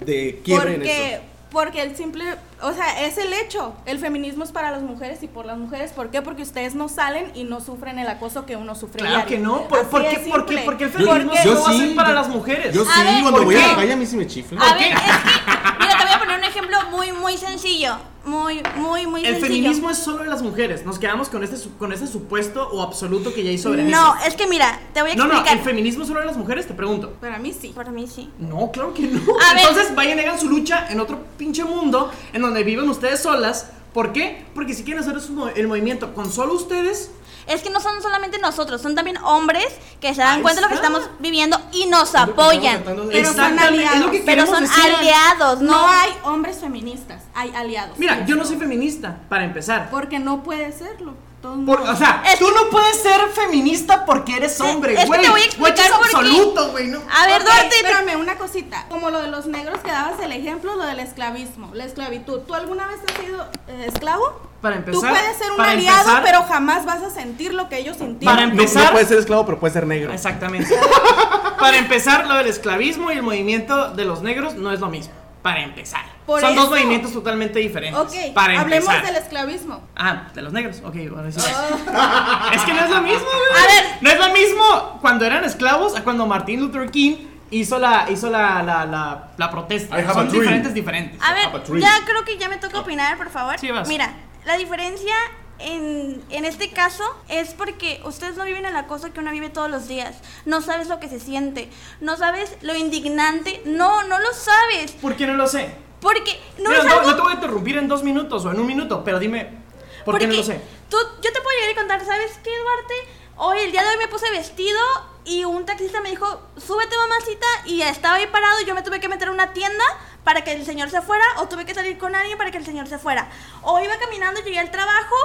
de quiebre en porque, eso. porque el simple, o sea, es el hecho. El feminismo es para las mujeres y por las mujeres. ¿Por qué? Porque ustedes no salen y no sufren el acoso que uno sufre. Claro diario. que no. ¿Por, por qué, por qué? Porque el Yo- feminismo Porque- solo va a ser para yo- las mujeres. Yo A sí, ver, cuando ¿por voy a qué? la calle a mí sí me chifla. A ver, es que, ejemplo muy, muy sencillo. Muy, muy, muy El sencillo. feminismo es solo de las mujeres. Nos quedamos con este, con este supuesto o absoluto que ya hizo Berenice. No, es que mira, te voy a no, no, explicar. ¿el feminismo es solo de las mujeres? Te pregunto. Para mí sí. Para mí sí. No, claro que no. A ver. Entonces vayan y hagan su lucha en otro pinche mundo en donde viven ustedes solas. ¿Por qué? Porque si quieren hacer el movimiento con solo ustedes, Es que no son solamente nosotros, son también hombres que se dan Ahí cuenta de lo que estamos viviendo y nos apoyan. Pero son aliados. que Pero son decir. aliados, No no hay hombres feministas, hay aliados. Mira, yo no soy feminista, para empezar. Porque no puede serlo. Por- o sea, Es tú que- no puedes ser feminista porque eres hombre, es que güey. te voy a Güey, explicar es absoluto, güey, ¿no? A ver, Ok, Duarte, te- espérame una cosita. Como lo de los negros que dabas el ejemplo, lo del esclavismo, la esclavitud. ¿Tú alguna vez has sido eh, esclavo? Para empezar. Tú puedes ser un aliado, empezar- pero jamás vas a sentir lo que ellos sintieron. Para empezar- no puede ser esclavo, pero puede ser negro. Exactamente. <laughs> Para empezar, lo del esclavismo y el movimiento de los negros no es lo mismo. Para empezar. Por Son dos eso. movimientos totalmente diferentes. Ok, para hablemos empezar. del esclavismo. Ah, de los negros. Ok, bueno, sí. Oh, Es que no es lo mismo, güey. A ver. No es lo mismo cuando eran esclavos a cuando Martin Luther King hizo la, hizo la, la, la, la protesta. A Son diferentes, diferentes. A a ver, tree. ya creo que ya me toca opinar, por favor. Sí, vas. Mira, la diferencia en, en este caso es porque ustedes no viven el acoso que uno vive todos los días. No sabes lo que se siente. No sabes lo indignante. No, no lo sabes. ¿Por qué no lo sé? Porque no Mira, es no, algo... no te voy a interrumpir en dos minutos o en un minuto, pero dime, ¿por qué no lo sé? Tú, yo te puedo llegar y contar, ¿sabes qué, Duarte? Hoy, el día de hoy me puse vestido y un taxista me dijo, súbete mamacita, y estaba ahí parado y yo me tuve que meter a una tienda para que el señor se fuera, o tuve que salir con alguien para que el señor se fuera. O iba caminando, llegué al trabajo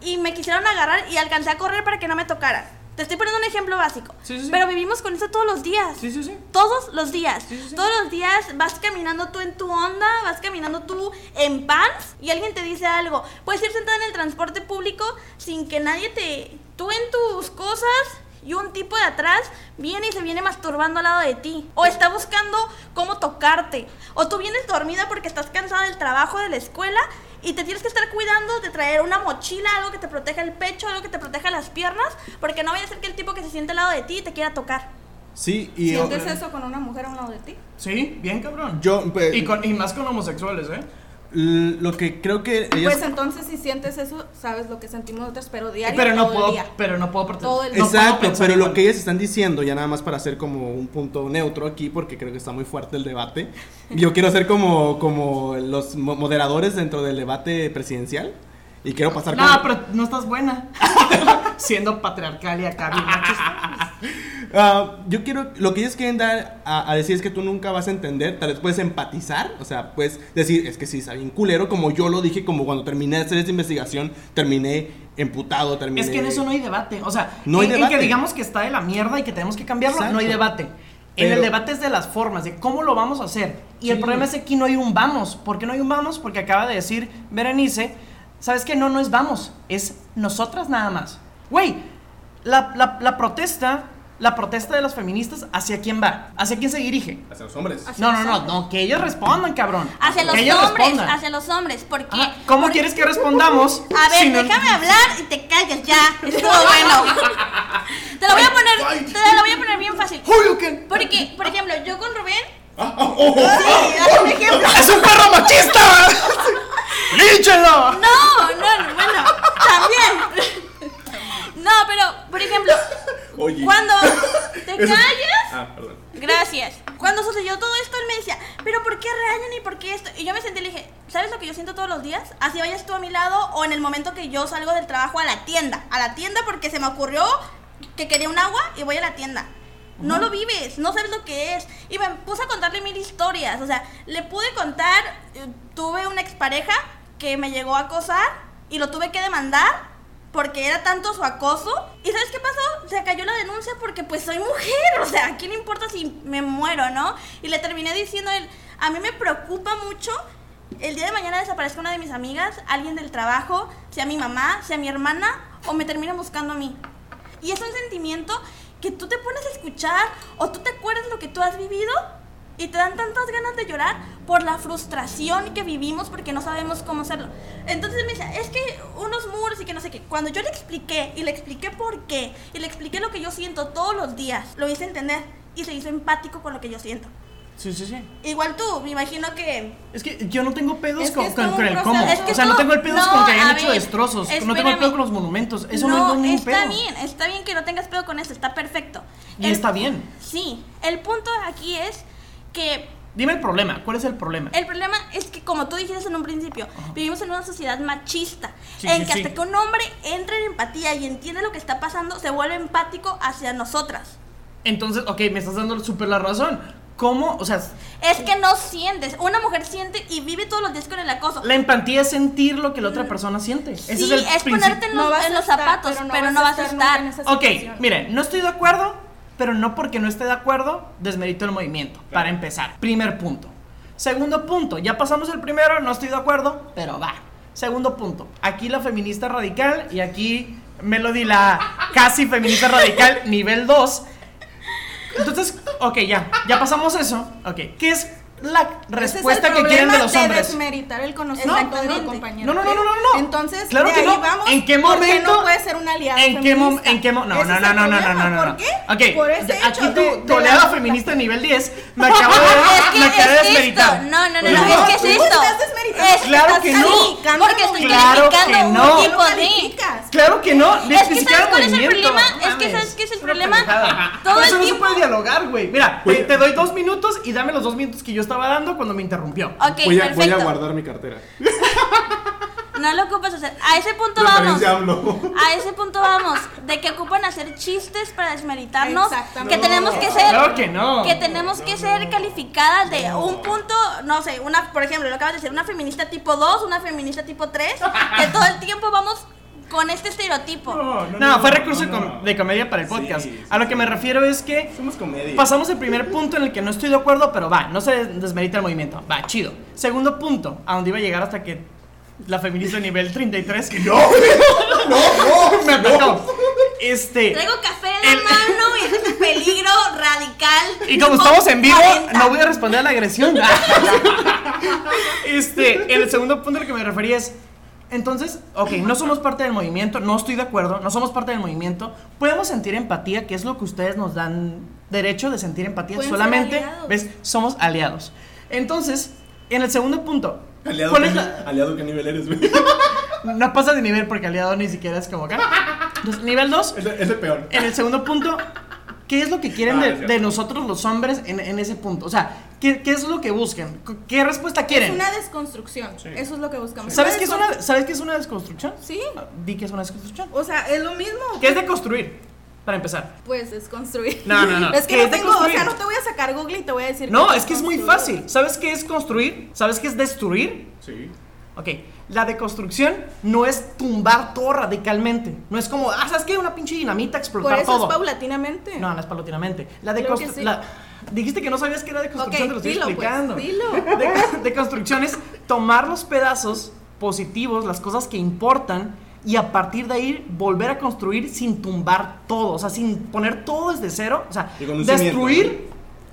y me quisieron agarrar y alcancé a correr para que no me tocaran. Te estoy poniendo un ejemplo básico. Sí, sí, sí. Pero vivimos con eso todos los días. Sí, sí, sí. Todos los días. Sí, sí, sí. Todos los días vas caminando tú en tu onda, vas caminando tú en pants y alguien te dice algo. Puedes ir sentada en el transporte público sin que nadie te... Tú en tus cosas y un tipo de atrás viene y se viene masturbando al lado de ti. O está buscando cómo tocarte. O tú vienes dormida porque estás cansada del trabajo, de la escuela y te tienes que estar cuidando de traer una mochila, algo que te proteja el pecho, algo que te proteja las piernas, porque no vaya a ser que el tipo que se siente al lado de ti te quiera tocar. Sí, y ¿Sientes eso con una mujer a un lado de ti? Sí, bien cabrón. yo pues, Y, con- y más con homosexuales, ¿eh? Lo que creo que ellas Pues entonces si sientes eso, sabes lo que sentimos nosotros, pero diario Pero no todo el puedo, día. pero no puedo Todo el- Exacto, pero lo que ellas están diciendo, ya nada más para hacer como un punto neutro aquí, porque creo que está muy fuerte el debate. Yo quiero ser como, como los mo- moderadores dentro del debate presidencial. Y quiero pasar No, con- pero no estás buena. <laughs> Siendo patriarcal y acá. <laughs> Ah, yo quiero, lo que ellos quieren dar a, a decir es que tú nunca vas a entender, tal vez puedes empatizar, o sea, puedes decir, es que sí, está bien culero, como yo lo dije, como cuando terminé de hacer esta investigación, terminé emputado, terminé... Es que en eso no hay debate. O sea, No hay en, en debate. que digamos que está de la mierda y que tenemos que cambiarlo, Exacto. no hay debate. En Pero- el debate es de las formas, de cómo lo vamos a hacer. Y el Sí. problema es que aquí no hay un vamos. ¿Por qué no hay un vamos? Porque acaba de decir Berenice, ¿sabes qué? No, no es vamos, es nosotras nada más. Güey, la, la- la protesta, la protesta de las feministas, ¿hacia quién va? ¿Hacia quién se dirige? Hacia los hombres. Hacia No, no, los no, hombres. no, que ellos respondan, cabrón. Hacia Que los ellos hombres, respondan. hacia los hombres, porque... ¿Cómo porque- quieres que respondamos? A ver, si no- déjame hablar y te calles ya. Estuvo bueno. <laughs> te lo voy a poner, te lo voy a poner bien fácil. Porque, por ejemplo, yo con Rubén, Sí, haz un ejemplo. ¡Es un perro machista! <laughs> ¡Línchenlo! No, no, no, bueno, también. No, pero, por ejemplo, Oye. cuando te Eso- callas, Ah, perdón. gracias. Cuando sucedió todo esto, él me decía, pero ¿por qué regañan y por qué esto? Y yo me senté y le dije, ¿sabes lo que yo siento todos los días? Así vayas tú a mi lado o en el momento que yo salgo del trabajo a la tienda. A la tienda porque se me ocurrió que quería un agua y voy a la tienda. No lo vives, no sabes lo que es. Y me puse a contarle mil historias. O sea, le pude contar, eh, tuve una expareja que me llegó a acosar y lo tuve que demandar porque era tanto su acoso. ¿Y sabes qué pasó? Se cayó la denuncia porque pues soy mujer, <laughs> o sea, ¿a quién importa si me muero, no? Y le terminé diciendo a él, a mí me preocupa mucho el día de mañana desaparezca una de mis amigas, alguien del trabajo, sea mi mamá, sea mi hermana, o me termina buscando a mí. Y es un sentimiento que tú te pones a escuchar o tú te acuerdas lo que tú has vivido y te dan tantas ganas de llorar por la frustración que vivimos porque no sabemos cómo hacerlo. Entonces me decía, es que unos muros y que no sé qué. Cuando yo le expliqué y le expliqué por qué y le expliqué lo que yo siento todos los días, lo hice entender y se hizo empático con lo que yo siento. Sí, sí, sí. Igual tú, me imagino que Es que yo no tengo pedos Es con, el cómo. Es que o sea, no tengo el pedos no, con que hayan hecho ver, destrozos. No tengo el pedo con los monumentos. Eso no, no, es ningún está pedo. bien, está bien que no tengas pedo con eso, está perfecto. Y El- está bien. Sí, el punto aquí es que Dime el problema. ¿Cuál es el problema? el problema es que, como tú dijiste en un principio, vivimos en una sociedad machista, Sí, en sí, que sí. hasta que un hombre entre en empatía y entiende lo que está pasando, se vuelve empático hacia nosotras. Entonces, ok, me estás dando súper la razón. ¿Cómo? O sea, Es que no sientes, una mujer siente y vive todos los días con el acoso. la empatía es sentir lo que la otra persona siente. Ese sí, es el es ponerte en los, vas en los estar, zapatos, pero no, vas a estar. en esa Ok, mire, no estoy de acuerdo, pero no porque no esté de acuerdo, desmerito el movimiento, para empezar. Primer punto. Segundo punto, ya pasamos el primero, no estoy de acuerdo, pero va. Segundo punto, aquí la feminista radical y aquí Melody la casi feminista radical nivel 2. Entonces, ok, ya, ya pasamos eso. Ok, ¿qué es la Ese es el respuesta que quieren de los hombres? desmeritar el conocimiento de tu compañero. No, no, no, no, no, no. Entonces, Claro de que ahí no. vamos. ¿En qué ¿por momento? no puede ser una aliada ¿En qué momento? ¿En qué No, no, no, no, no, no, no, no. ¿Por qué? Ok, Por ese aquí tu, de- de oleada feminista nivel 10 me acaba de, me acaba de desmeritar. No, no, no, Pues no, es que es esto. Es Claro que no. Porque estoy no. un ¿Qué tipo de. Claro que no, Es que ¿sabes cuál es el problema? Es que ¿sabes qué es el problema? Todo el eso no se tiempo- puede dialogar, güey. Mira, te doy dos minutos y dame los dos minutos que yo estaba dando cuando me interrumpió. Voy, a, voy a guardar mi cartera. <laughs> No lo ocupas hacer. A ese punto vamos. A ese punto vamos. De que ocupan hacer chistes para desmeritarnos. Exactamente. Que tenemos que ser. Claro que no. Que tenemos que ser calificadas de un punto, no sé, una, por ejemplo, lo acabas de decir, una feminista tipo 2, una feminista tipo 3. Que todo el tiempo vamos con este estereotipo. No, fue recurso de comedia para el podcast. Sí, sí. A lo que me refiero es que Somos comedia. pasamos el primer punto en el que no estoy de acuerdo, pero va, no se desmerita el movimiento. Va, chido. Segundo punto, a donde iba a llegar hasta que la feminista nivel 33 <laughs> No, no, <laughs> no. me atacó. Este. Traigo café en la El- mano y ese es el peligro radical. <laughs> Y como estamos en vivo, 40. no voy a responder a la agresión. este, en el segundo punto al que me refería es. Entonces, ok, no somos parte del movimiento, no estoy de acuerdo, no somos parte del movimiento. Podemos sentir empatía, que es lo que ustedes nos dan derecho de sentir empatía. Solamente. ¿ves? Somos aliados. Entonces, en el segundo punto, Aliado, ¿cuál ¿qué, es la- aliado, ¿qué nivel eres, güey? <laughs> No pasa de nivel porque aliado ni siquiera es como acá. Entonces, nivel 2, Es, es el peor. en el segundo punto, ¿qué es lo que quieren Ah, de, nosotros los hombres en, en ese punto? O sea, ¿qué, qué es lo que buscan? ¿Qué respuesta Es quieren? una desconstrucción. Eso es lo que buscamos. ¿Sabes qué, es una, ¿Sabes qué es una desconstrucción? Sí. Ah, Di que es una desconstrucción. O sea, es lo mismo. ¿Qué es deconstruir? Para empezar. Pues es construir. No, no, no. <laughs> Es que ¿Qué no es tengo, o sea, no te voy a sacar Google y te voy a decir. No, es que es muy construir. fácil. ¿Sabes qué es construir? ¿Sabes qué es destruir? Sí. Ok, la deconstrucción no es tumbar todo radicalmente. No es como, ah, ¿sabes qué? Una pinche dinamita Por explotar eso todo. es paulatinamente. No, no es paulatinamente. La deconstrucción. Dijiste que no sabías que era deconstrucción, Ok, te lo estoy dilo, pues, explicando. dilo. De- deconstrucción es tomar los pedazos positivos, las cosas que importan, y a partir de ahí volver a construir sin tumbar todo. O sea, sin poner todo desde cero. O sea, destruir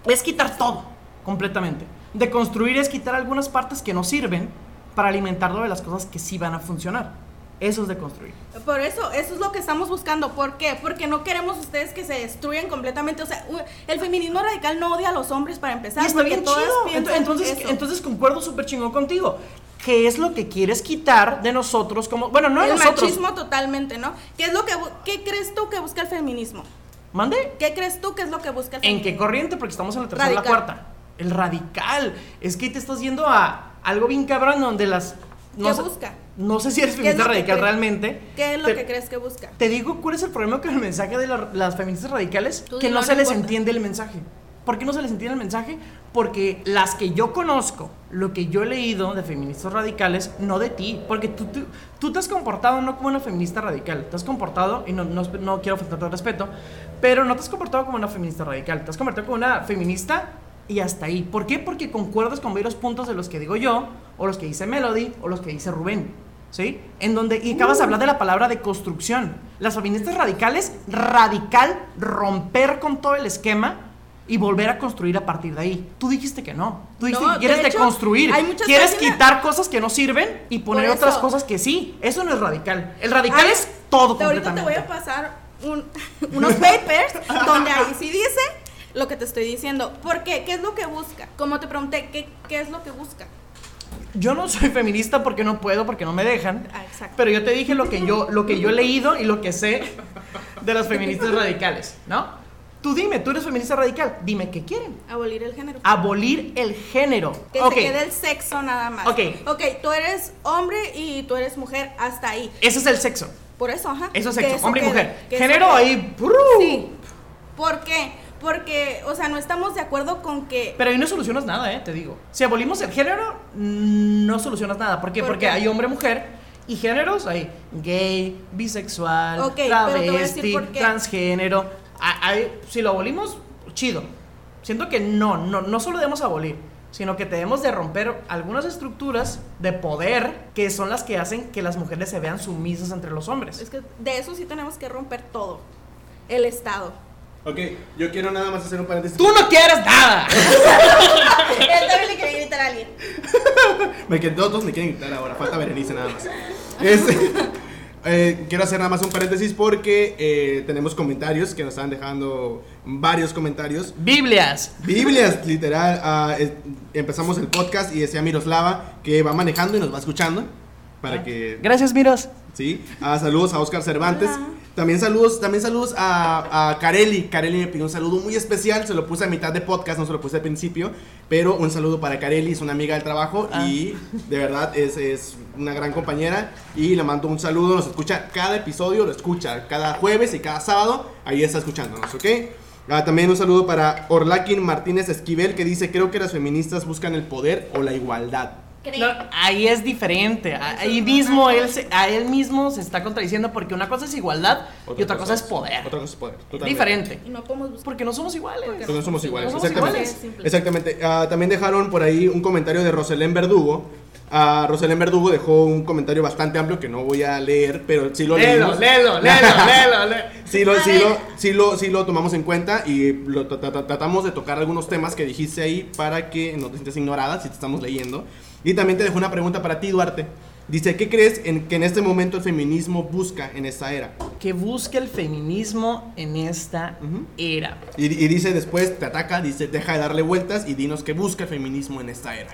es quitar todo, completamente. Deconstruir es quitar algunas partes que no sirven para alimentarlo de las cosas que sí van a funcionar. Eso es deconstruir. Por eso, eso es lo que estamos buscando. ¿Por qué? Porque no queremos ustedes que se destruyan completamente. O sea, el feminismo radical no odia a los hombres para empezar. Y está bien chido. Entonces, entonces concuerdo súper chingón contigo. ¿Qué es lo que quieres quitar de nosotros como... Bueno, no de el nosotros. machismo totalmente, ¿no? ¿Qué es lo que qué crees tú que busca el feminismo? ¿Mande? ¿Qué crees tú que es lo que busca el ¿En feminismo? qué corriente? Porque estamos en la tercera y la cuarta. El radical. Es que te estás yendo a algo bien cabrón donde las... No ¿Qué busca? No sé si eres ¿Qué es feminista que radical realmente. ¿Qué es lo Te- que crees que busca? Te digo cuál es el problema con el mensaje de la- las feministas radicales. Tú que no se les importa. entiende el mensaje. ¿Por qué no se les entiende el mensaje? Porque las que yo conozco, lo que yo he leído de feministas radicales, no de ti. Porque tú, tú, tú te has comportado no como una feminista radical. Te has comportado, y no, no, no quiero faltarte respeto, pero no te has comportado como una feminista radical. Te has comportado como una feminista y hasta ahí. ¿Por qué? Porque concuerdas con varios puntos de los que digo yo, o los que dice Melody, o los que dice Rubén. ¿Sí? En donde, y acabas de hablar de la palabra de construcción. Las feministas radicales, radical, romper con todo el esquema y volver a construir a partir de ahí. Tú dijiste que no. Tú dijiste No, que quieres de hecho, deconstruir. hay muchas Quieres páginas- quitar cosas que no sirven y poner otras cosas que sí. Eso no es radical. El radical Ay, es todo Ahorita te voy a pasar un- <laughs> unos papers donde ahí sí dice lo que te estoy diciendo. ¿Por qué? ¿Qué es lo que busca? Como te pregunté, ¿qué, qué es lo que busca? Yo no soy feminista porque no puedo, porque no me dejan. Ah, exacto. Pero yo te dije lo que yo, lo que yo he leído y lo que sé de las feministas radicales, ¿no? Tú dime, tú eres feminista radical. Dime qué quieren. Abolir el género. Abolir el género. Que Ok, se quede el sexo nada más. Ok. Ok, tú eres hombre y tú eres mujer hasta ahí. Ese es el sexo. Por eso, ajá. Eso es sexo. Hombre y mujer. Género ahí. Sí. ¿Por qué? Porque, o sea, no estamos de acuerdo con que. Pero ahí no solucionas nada, eh, te digo. Si abolimos el género, no solucionas nada. ¿Por qué? ¿Por Porque qué? hay hombre-mujer y géneros hay gay, bisexual, Ok, pero te voy a decir travesti, transgénero. Hay- si lo abolimos, chido. Siento que no, no, no solo debemos abolir, sino que debemos de romper algunas estructuras de poder que son las que hacen que las mujeres se vean sumisas entre los hombres. Es que de eso sí tenemos que romper todo. El Estado. Ok, yo quiero nada más hacer un paréntesis. ¡Tú no quieres nada! <laughs> Él también le quería gritar a alguien. Me quedé, todos me quieren gritar ahora, falta Berenice nada más. Este, eh, quiero hacer nada más un paréntesis porque eh, tenemos comentarios que nos están dejando varios comentarios. Biblias. Biblias, literal. ah, es- empezamos el podcast y decía Miroslava que va manejando y nos va escuchando. Para que. Gracias, Miros. Sí. Ah, saludos a Oscar Cervantes. Hola. También saludos, también saludos a, a Kareli. Kareli me pidió un saludo muy especial. Se lo puse a mitad de podcast, no se lo puse al principio. Pero un saludo para Kareli, es una amiga del trabajo Ah. y de verdad es, es una gran compañera. Y le mando un saludo. Nos escucha cada episodio, lo escucha cada jueves y cada sábado. Ahí está escuchándonos, ¿ok? Ah, también un saludo para Orlakin Martínez Esquivel que dice: Creo que las feministas buscan el poder o la igualdad. No, ahí es diferente. Ahí mismo él se, a él mismo se está contradiciendo porque una cosa es igualdad y otra cosa es poder. Otra cosa es poder. totalmente. Diferente. Y no podemos buscar. Porque no somos iguales. Porque no somos iguales. No somos exactamente. iguales. Exactamente. Ah, también dejaron por ahí un comentario de Roselén Verdugo. Ah, Roselén Verdugo dejó un comentario bastante amplio que no voy a leer, pero sí lo Léelo, leímos. léelo, <laughs> léelo, léelo, léelo. Sí lo, sí, lo, sí, lo, sí lo tomamos en cuenta y lo tra- tra- tratamos de tocar algunos temas que dijiste ahí para que no te sientas ignorada si te estamos leyendo. Y también te dejo una pregunta para ti, Duarte. Dice, ¿qué crees en que en este momento el feminismo busca en esta era? Que busque el feminismo en esta era. Y, y dice después, te ataca, dice, deja de darle vueltas y dinos qué busca el feminismo en esta era.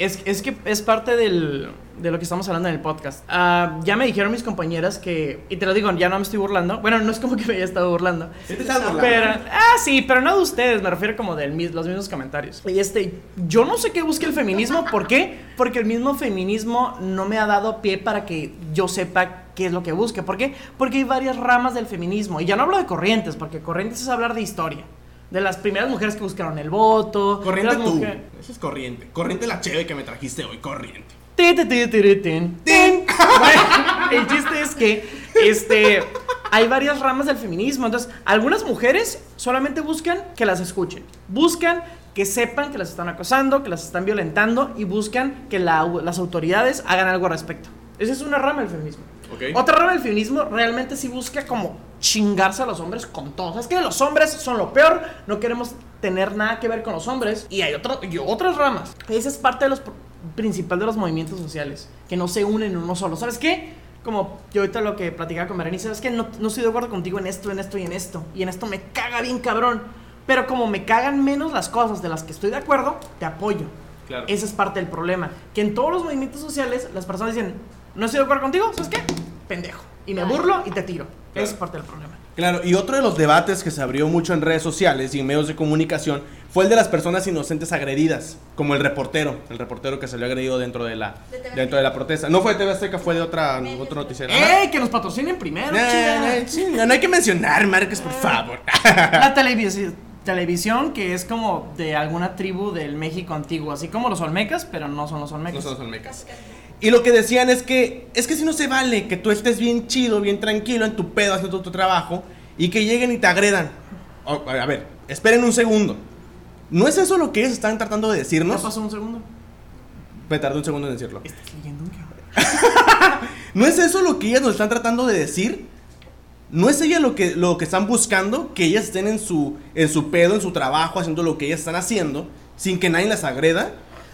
Es, es que es parte del, de lo que estamos hablando en el podcast. Ah, ya me dijeron mis compañeras que, y te lo digo, ya no me estoy burlando. Bueno, no es como que me haya estado burlando. ¿Sí te estás burlando? Pero, ah, sí, pero no de ustedes, me refiero como de los mismos comentarios. Y este, yo no sé qué busque el feminismo, ¿por qué? Porque el mismo feminismo no me ha dado pie para que yo sepa qué es lo que busque. ¿Por qué? Porque hay varias ramas del feminismo. Y ya no hablo de corrientes, porque corrientes es hablar de historia. De las primeras mujeres que buscaron el voto. Corriente tú. mujeres- Eso es corriente. Corriente la cheve que me trajiste hoy, corriente. Ti, ti, ti, ti, ti, tin. ¡Tin! Bueno, el chiste es que este, hay varias ramas del feminismo. Entonces, algunas mujeres solamente buscan que las escuchen. Buscan que sepan que las están acosando, que las están violentando y buscan que la- las autoridades hagan algo al respecto. Esa es una rama del feminismo. Otra rama del feminismo realmente sí busca como chingarse a los hombres con todo. Es que los hombres son lo peor, no queremos tener nada que ver con los hombres. Y hay otro- y otras ramas. Esa es parte de los pr- principal de los movimientos sociales, que no se unen en uno solo. ¿Sabes qué? Como yo ahorita lo que platicaba con Berenice, ¿sabes qué? No, no estoy de acuerdo contigo en esto, en esto y en esto. Y en esto me caga bien cabrón. Pero como me cagan menos las cosas de las que estoy de acuerdo, te apoyo. Claro. Ese es parte del problema. Que en todos los movimientos sociales las personas dicen, no estoy de acuerdo contigo, ¿sabes qué? Pendejo. Y me burlo y te tiro. Esa es parte del problema. Claro, y otro de los debates que se abrió mucho en redes sociales y en medios de comunicación fue el de las personas inocentes agredidas, como el reportero, el reportero que salió agredido dentro de la, De dentro de la protesta. No fue de TV Azteca, fue de otra, otro noticiero. ¡Ey! Que nos patrocinen primero. Eh, eh, no, no hay que mencionar marcas, por favor. <laughs> La televisión, televisión que es como de alguna tribu del México antiguo, así como los olmecas, pero no son los olmecas. No son los olmecas. Y lo que decían es que es que si no se vale que tú estés bien chido, bien tranquilo en tu pedo haciendo tu trabajo y que lleguen y te agredan. A ver, esperen un segundo. ¿No es eso lo que ellos están tratando de ¿No decirnos? pasó un segundo? Me tardé un segundo en decirlo. ¿Estás leyendo un? <laughs> ¿No es eso lo que ellas nos están tratando de decir? ¿No es ella lo que, lo que están buscando? Que ellas estén en su, en su pedo, en su trabajo, haciendo lo que ellas están haciendo, sin que nadie las agreda.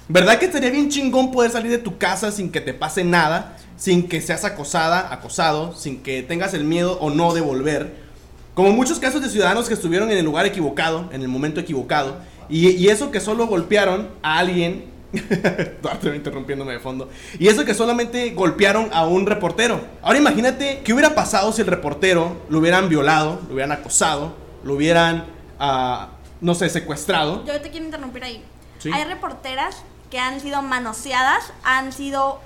¿Verdad que estaría bien chingón poder salir de tu casa sin que te pase nada? Sin que seas acosada, acosado, sin que tengas el miedo o no de volver. Como muchos casos de ciudadanos que estuvieron en el lugar equivocado, en el momento equivocado. Y, y eso que solo golpearon a alguien. <laughs> Duarte interrumpiéndome de fondo. Y eso que solamente golpearon a un reportero. Ahora imagínate qué hubiera pasado si el reportero lo hubieran violado, lo hubieran acosado, lo hubieran, ah, no sé, secuestrado. Yo te quiero interrumpir ahí. Sí. Hay reporteras han sido manoseadas, han sido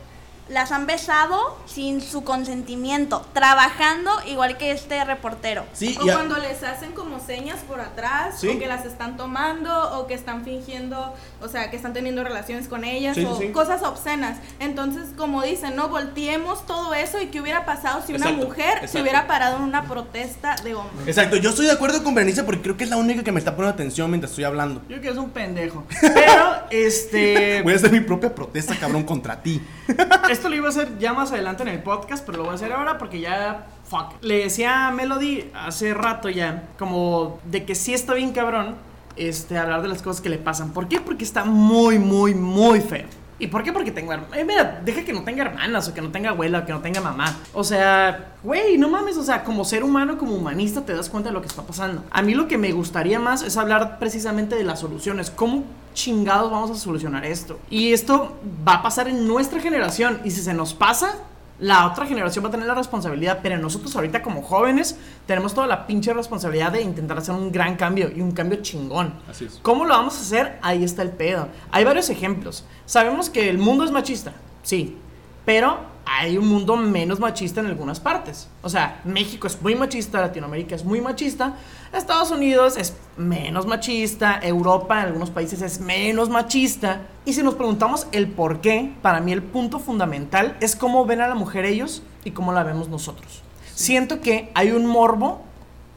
las han besado sin su consentimiento, trabajando igual que este reportero. Sí, O cuando les hacen como señas por atrás, Sí. o que las están tomando, o que están fingiendo, o sea, que están teniendo relaciones con ellas, Sí, o cosas obscenas. Entonces, como dicen, ¿no? Volteemos todo eso y qué hubiera pasado si una Exacto, mujer exacto. se hubiera parado en una protesta de hombres. Exacto, yo estoy de acuerdo con Berenice porque creo que es la única que me está poniendo atención mientras estoy hablando. Yo creo que es un pendejo. Pero, este. <laughs> Voy a hacer mi propia protesta, cabrón, contra ti. <laughs> Esto lo iba a hacer ya más adelante en el podcast, pero lo voy a hacer ahora porque ya. Fuck. Le decía a Melody hace rato ya, como de que sí está bien cabrón este, hablar de las cosas que le pasan. ¿Por qué? Porque está muy, muy, muy feo. ¿Y por qué? Porque tengo hermanas. mira, deja que no tenga hermanas, o que no tenga abuela, o que no tenga mamá. O sea, güey, no mames, o sea, como ser humano, como humanista, te das cuenta de lo que está pasando. A mí lo que me gustaría más es hablar precisamente de las soluciones. ¿Cómo chingados vamos a solucionar esto? Y esto va a pasar en nuestra generación. Y si se nos pasa, La otra generación va a tener la responsabilidad, pero nosotros ahorita como jóvenes tenemos toda la pinche responsabilidad de intentar hacer un gran cambio y un cambio chingón. Así es. ¿Cómo lo vamos a hacer? Ahí está el pedo. Hay varios ejemplos. Sabemos que el mundo es machista, sí, pero hay un mundo menos machista en algunas partes. O sea, México es muy machista, Latinoamérica es muy machista, Estados Unidos es menos machista, Europa en algunos países es menos machista. Y si nos preguntamos el por qué, para mí el punto fundamental es cómo ven a la mujer ellos y cómo la vemos nosotros. Siento que hay un morbo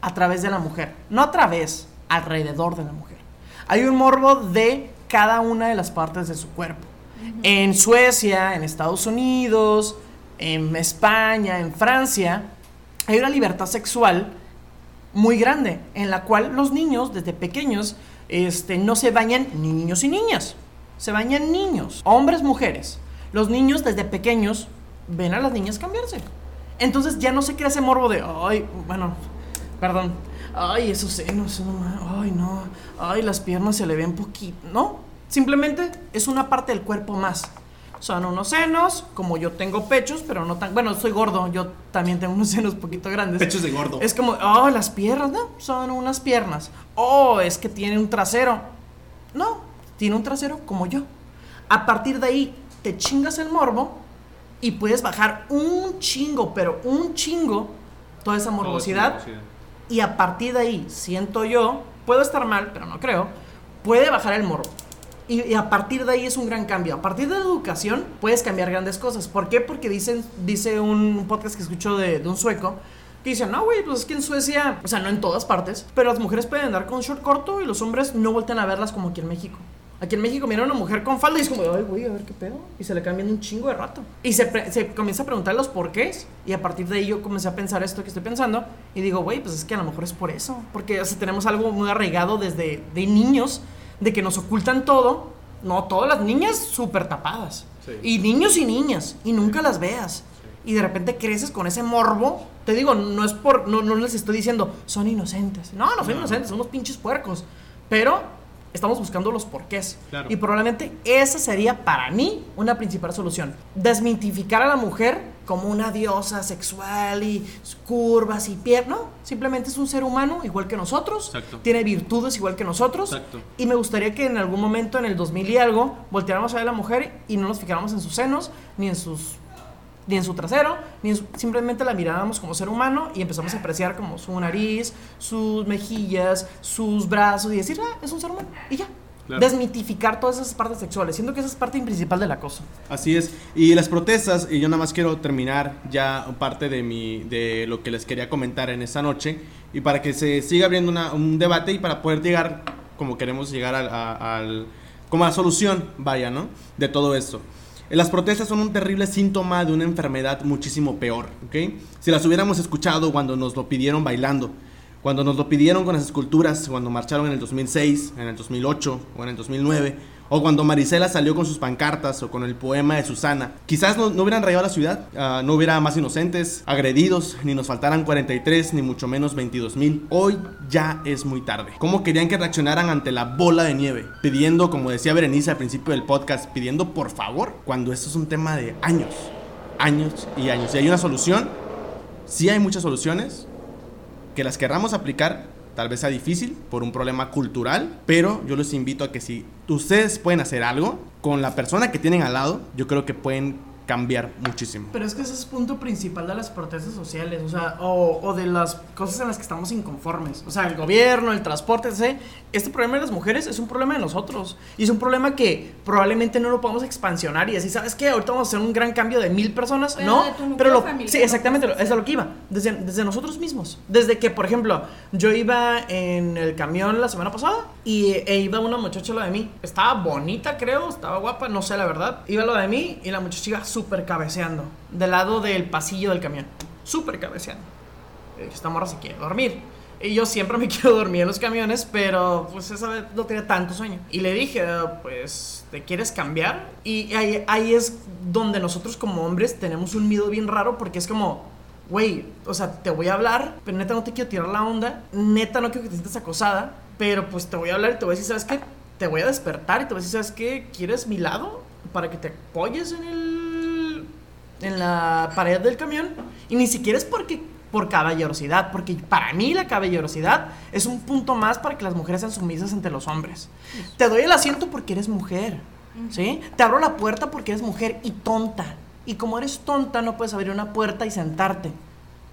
a través de la mujer, no a través, alrededor de la mujer. Hay un morbo de cada una de las partes de su cuerpo. En Suecia, en Estados Unidos, en España, en Francia, hay una libertad sexual muy grande, en la cual los niños desde pequeños este, no se bañan ni niños y niñas, se bañan niños, hombres, mujeres. Los niños desde pequeños ven a las niñas cambiarse. Entonces ya no se crea ese morbo de, ay, bueno, perdón, ay, esos senos, ay, no, ay, las piernas se le ven poquito, no, simplemente es una parte del cuerpo más. Son unos senos, como yo tengo pechos, pero no tan, bueno, soy gordo, yo también tengo unos senos poquito grandes. Pechos de gordo. Es como, oh, las piernas, no, son unas piernas. Oh, es que tiene un trasero. No, tiene un trasero como yo. A partir de ahí, te chingas el morbo y puedes bajar un chingo, pero un chingo, toda esa morbosidad. Y a partir de ahí, siento yo, puedo estar mal, pero no creo, puede bajar el morbo. Y, y a partir de ahí es un gran cambio. A partir de la educación puedes cambiar grandes cosas. ¿Por qué? Porque dicen, dice un podcast que escucho de, de un sueco que dicen, no, güey, pues es que en Suecia, o sea, no en todas partes, pero las mujeres pueden andar con short corto y los hombres no voltean a verlas como aquí en México. Aquí en México miran a una mujer con falda y es como, ay, güey, a ver qué pedo. Y se le cambian un chingo de rato. Y se, se comienza a preguntar los porqués. Y a partir de ahí yo comencé a pensar esto que estoy pensando. Y digo, güey, pues es que a lo mejor es por eso. Porque o sea, tenemos algo muy arraigado desde de niños, de que nos ocultan todo. No, todas las niñas súper tapadas. Sí. Y niños y niñas. Y nunca las veas. Y de repente creces con ese morbo. Te digo, no es por. No, no les estoy diciendo, son inocentes. No, no son inocentes, son unos pinches puercos. Pero estamos buscando los porqués. Claro. Y probablemente esa sería para mí una principal solución. Desmitificar a la mujer como una diosa sexual y curvas y piernas. No, simplemente es un ser humano igual que nosotros. Exacto. Tiene virtudes igual que nosotros. Exacto. Y me gustaría que en algún momento en el 2000 y algo volteáramos a ver a la mujer y no nos fijáramos en sus senos ni en sus ni en su trasero, ni en su- simplemente la mirábamos como ser humano y empezamos a apreciar como su nariz, sus mejillas, sus brazos y decir, ah, es un ser humano y ya. Claro. Desmitificar todas esas partes sexuales. Siento que esa es parte principal del acoso. Así es. Y las protestas, y yo nada más quiero terminar ya parte de mi de lo que les quería comentar en esta noche y para que se siga abriendo una- un debate y para poder llegar como queremos llegar al, al- como a la solución, vaya, ¿no? De todo esto. Las protestas son un terrible síntoma de una enfermedad muchísimo peor, ¿ok? Si las hubiéramos escuchado cuando nos lo pidieron bailando, cuando nos lo pidieron con las esculturas, cuando marcharon en el 2006, en el 2008 o en el 2009, o cuando Marisela salió con sus pancartas o con el poema de Susana, quizás no, hubieran rayado la ciudad, ah, no hubiera más inocentes, agredidos, ni nos faltaran 43, ni mucho menos 22 mil. Hoy ya es muy tarde. ¿Cómo querían que reaccionaran ante la bola de nieve? Pidiendo, como decía Berenice al principio del podcast, pidiendo por favor, cuando esto es un tema de años, años y años. Y hay una solución, sí hay muchas soluciones, que las querramos aplicar tal vez sea difícil por un problema cultural, pero yo les invito a que si ustedes pueden hacer algo con la persona que tienen al lado, yo creo que pueden cambiar muchísimo. Pero es que ese es el punto principal de las protestas sociales, o sea, o, o de las cosas en las que estamos inconformes. O sea, el gobierno, el transporte, etc. Este problema de las mujeres es un problema de nosotros. Y es un problema que probablemente no lo podamos expansionar y decir, ¿sabes qué? Ahorita vamos a hacer un gran cambio de mil personas. Pero no, de tu núcleo pero lo, familiar, sí, no exactamente, eso es a lo que iba. Desde, desde nosotros mismos. Desde que, por ejemplo, yo iba en el camión la semana pasada y e iba una muchacha a lo de mí. Estaba bonita, creo, estaba guapa, no sé la verdad. Iba a lo de mí y la muchacha iba súper cabeceando. Del lado del pasillo del camión. Súper cabeceando. Esta morra se quiere dormir. Y yo siempre me <laughs> quiero dormir en los camiones, pero pues esa vez no tenía tanto sueño. Y le dije, "Ah, pues, ¿te quieres cambiar? Y ahí, ahí es donde nosotros como hombres tenemos un miedo bien raro porque es como, güey, o sea, te voy a hablar, pero neta no te quiero tirar la onda, neta no quiero que te sientas acosada, pero pues te voy a hablar y te voy a decir, ¿sabes qué? Te voy a despertar y te voy a decir, ¿sabes qué? ¿Quieres mi lado? Para que te apoyes en el en la pared del camión y ni siquiera es porque por caballerosidad, porque para mí la caballerosidad es un punto más para que las mujeres sean sumisas ante los hombres. Te doy el asiento porque eres mujer, ¿sí? Te abro la puerta porque eres mujer y tonta. Y como eres tonta, no puedes abrir una puerta y sentarte.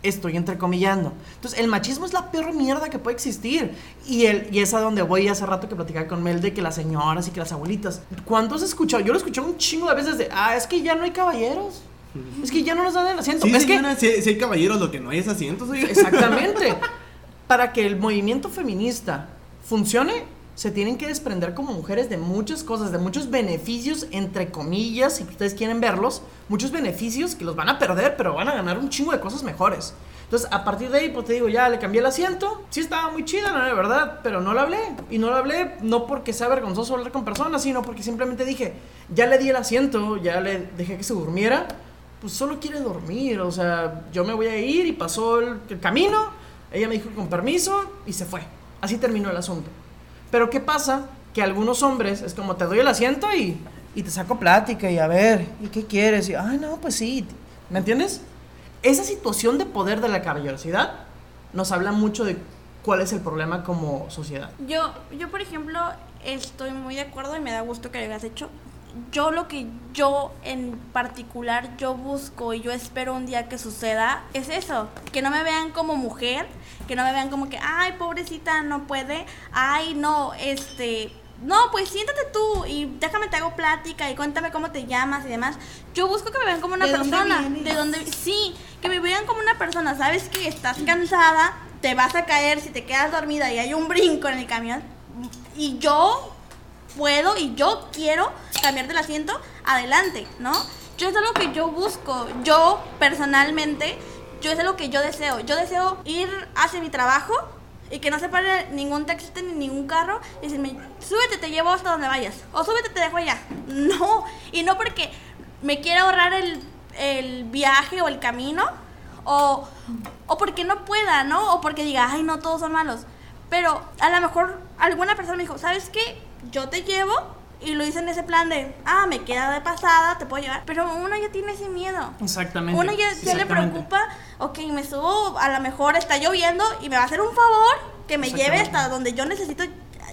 Estoy entrecomillando. Entonces, el machismo es la peor mierda que puede existir. Y, el, y es a donde voy hace rato que platicaba con Mel de que las señoras y que las abuelitas. ¿Cuánto has escuchado? Yo lo escuché un chingo de veces de, ah, es que ya no hay caballeros. <laughs> Es que ya no nos dan el asiento. Sí, es que si, si hay caballeros, lo que no hay es asientos. oiga. Exactamente. <laughs> Para que el movimiento feminista funcione, se tienen que desprender como mujeres de muchas cosas, de muchos beneficios, entre comillas, si ustedes quieren verlos, muchos beneficios que los van a perder, pero van a ganar un chingo de cosas mejores. Entonces, a partir de ahí, pues te digo, ya le cambié el asiento. Sí estaba muy chida, la verdad, pero no la hablé. Y no la hablé no porque sea vergonzoso hablar con personas, sino porque simplemente dije, ya le di el asiento, ya le dejé que se durmiera. Pues solo quiere dormir, o sea, yo me voy a ir y pasó el, camino. Ella me dijo con permiso y se fue. Así terminó el asunto. Pero ¿qué pasa? Que algunos hombres es como te doy el asiento y, y te saco plática y a ver, ¿y qué quieres? Y, ay, no, pues sí. ¿Me entiendes? Esa situación de poder de la caballerosidad nos habla mucho de cuál es el problema como sociedad. Yo, yo, por ejemplo, estoy muy de acuerdo y me da gusto que lo hayas hecho. Yo lo que yo en particular yo busco y yo espero un día que suceda es eso, que no me vean como mujer, que no me vean como que, ay, pobrecita, no puede, ay, no, este, no, pues siéntate tú y déjame te hago plática y cuéntame cómo te llamas y demás. Yo busco que me vean como una ¿De dónde persona, de donde sí, que me vean como una persona, sabes que estás cansada, te vas a caer si te quedas dormida y hay un brinco en el camión y yo puedo y yo quiero cambiar del asiento adelante, ¿no? Yo es algo que yo busco, yo personalmente, yo es algo que yo deseo. Yo deseo ir hacia mi trabajo y que no se pare ningún taxista ni ningún carro y decirme, súbete, te llevo hasta donde vayas, o súbete, te dejo allá. <laughs> No, y no porque me quiera ahorrar el, el viaje o el camino, o, o porque no pueda, ¿no? O porque diga, ay, no, todos son malos. Pero a lo mejor alguna persona me dijo, ¿sabes qué? Yo te llevo y lo hice en ese plan de, ah, me queda de pasada, te puedo llevar. Pero uno ya tiene ese miedo. Exactamente. Uno ya, ya le preocupa, ok, me subo, a lo mejor está lloviendo y me va a hacer un favor que me lleve hasta donde yo necesito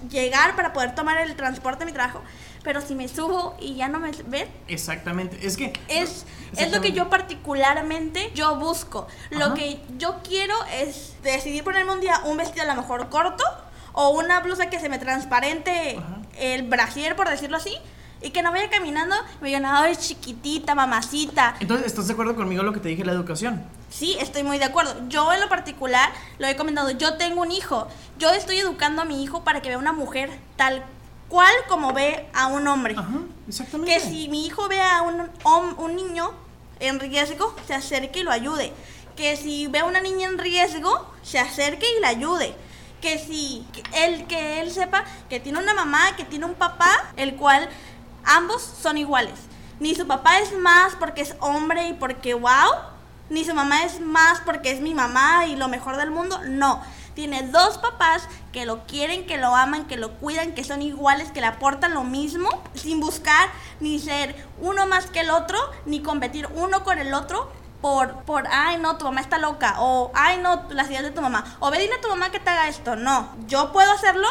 llegar para poder tomar el transporte de mi trabajo. Pero si me subo y ya no me ven, Exactamente. Es que. es, es lo que yo particularmente yo busco. Lo que yo quiero es decidir ponerme un día un vestido a lo mejor corto o una blusa que se me transparente Ajá. el brasier, por decirlo así, y que no vaya caminando y me digan, ay, chiquitita, mamacita. Entonces, ¿estás de acuerdo conmigo en lo que te dije la educación? Sí, estoy muy de acuerdo. Yo en lo particular lo he comentado, yo tengo un hijo. Yo estoy educando a mi hijo para que vea una mujer tal cual como ve a un hombre. Ajá, exactamente. Que si mi hijo ve a un, un niño en riesgo, se acerque y lo ayude. Que si ve a una niña en riesgo, se acerque y la ayude. Que si que él, que él sepa que tiene una mamá, que tiene un papá, el cual ambos son iguales. Ni su papá es más porque es hombre y porque wow, ni su mamá es más porque es mi mamá y lo mejor del mundo. No. Tiene dos papás que lo quieren, que lo aman, que lo cuidan, que son iguales, que le aportan lo mismo, sin buscar ni ser uno más que el otro, ni competir uno con el otro por, por, ay no, tu mamá está loca, o ay no, las ideas de tu mamá, o ve dile a tu mamá que te haga esto. No, yo puedo hacerlo,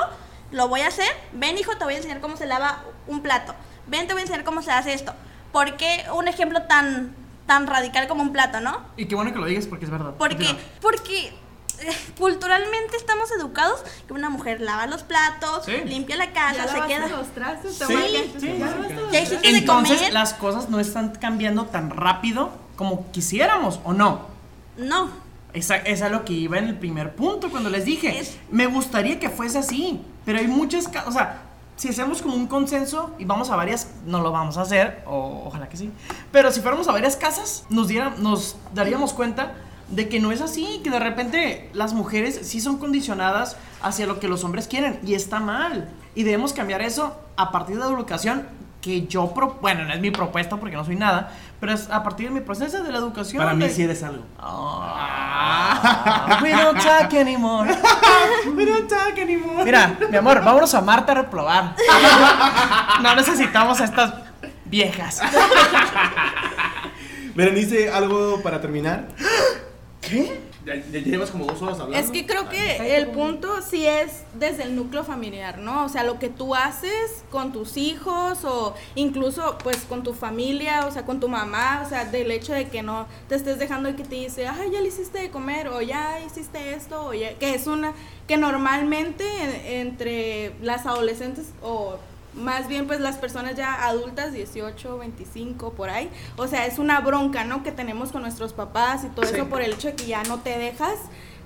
lo voy a hacer. Ven hijo, te voy a enseñar cómo se lava un plato. Ven, te voy a enseñar cómo se hace esto. ¿Por qué un ejemplo tan, tan radical como un plato, no? Y qué bueno que lo digas porque es verdad. Porque, Continúa. porque eh, culturalmente estamos educados que una mujer lava los platos, Sí. limpia la Ya casa, se queda. los Sí, sí, ya Ya hiciste Entonces, las cosas no están cambiando tan rápido como quisiéramos, ¿o no? No. Esa, esa es lo que iba en el primer punto cuando les dije. Es- Me gustaría que fuese así, pero hay muchas... O sea, si hacemos como un consenso y vamos a varias... No lo vamos a hacer, o ojalá que sí. Pero si fuéramos a varias casas, nos, diera- nos daríamos cuenta de que no es así, que de repente las mujeres sí son condicionadas hacia lo que los hombres quieren y está mal. Y debemos cambiar eso a partir de la educación que yo, pro- bueno, no es mi propuesta porque no soy nada, pero es a partir de mi proceso de la educación. Para mí sí eres algo. Ah, <laughs> we don't talk anymore. <laughs> We don't talk anymore. Mira, mi amor, vámonos a Marte a reprobar. <laughs> No necesitamos a estas viejas. Berenice, ¿algo para terminar? ¿Qué? Ya, ya llevas como dos horas hablando. Es que creo que el punto sí es desde el núcleo familiar, ¿no? O sea, lo que tú haces con tus hijos o incluso pues con tu familia, o sea, con tu mamá, o sea, del hecho de que no te estés dejando y que te dice, ay, ya le hiciste de comer o ya hiciste esto, o ya, que es una, que normalmente en- entre las adolescentes o más bien pues las personas ya adultas, 18, 25, por ahí. O sea, es una bronca, ¿no? Que tenemos con nuestros papás y todo Sí. eso por el hecho de que ya no te dejas.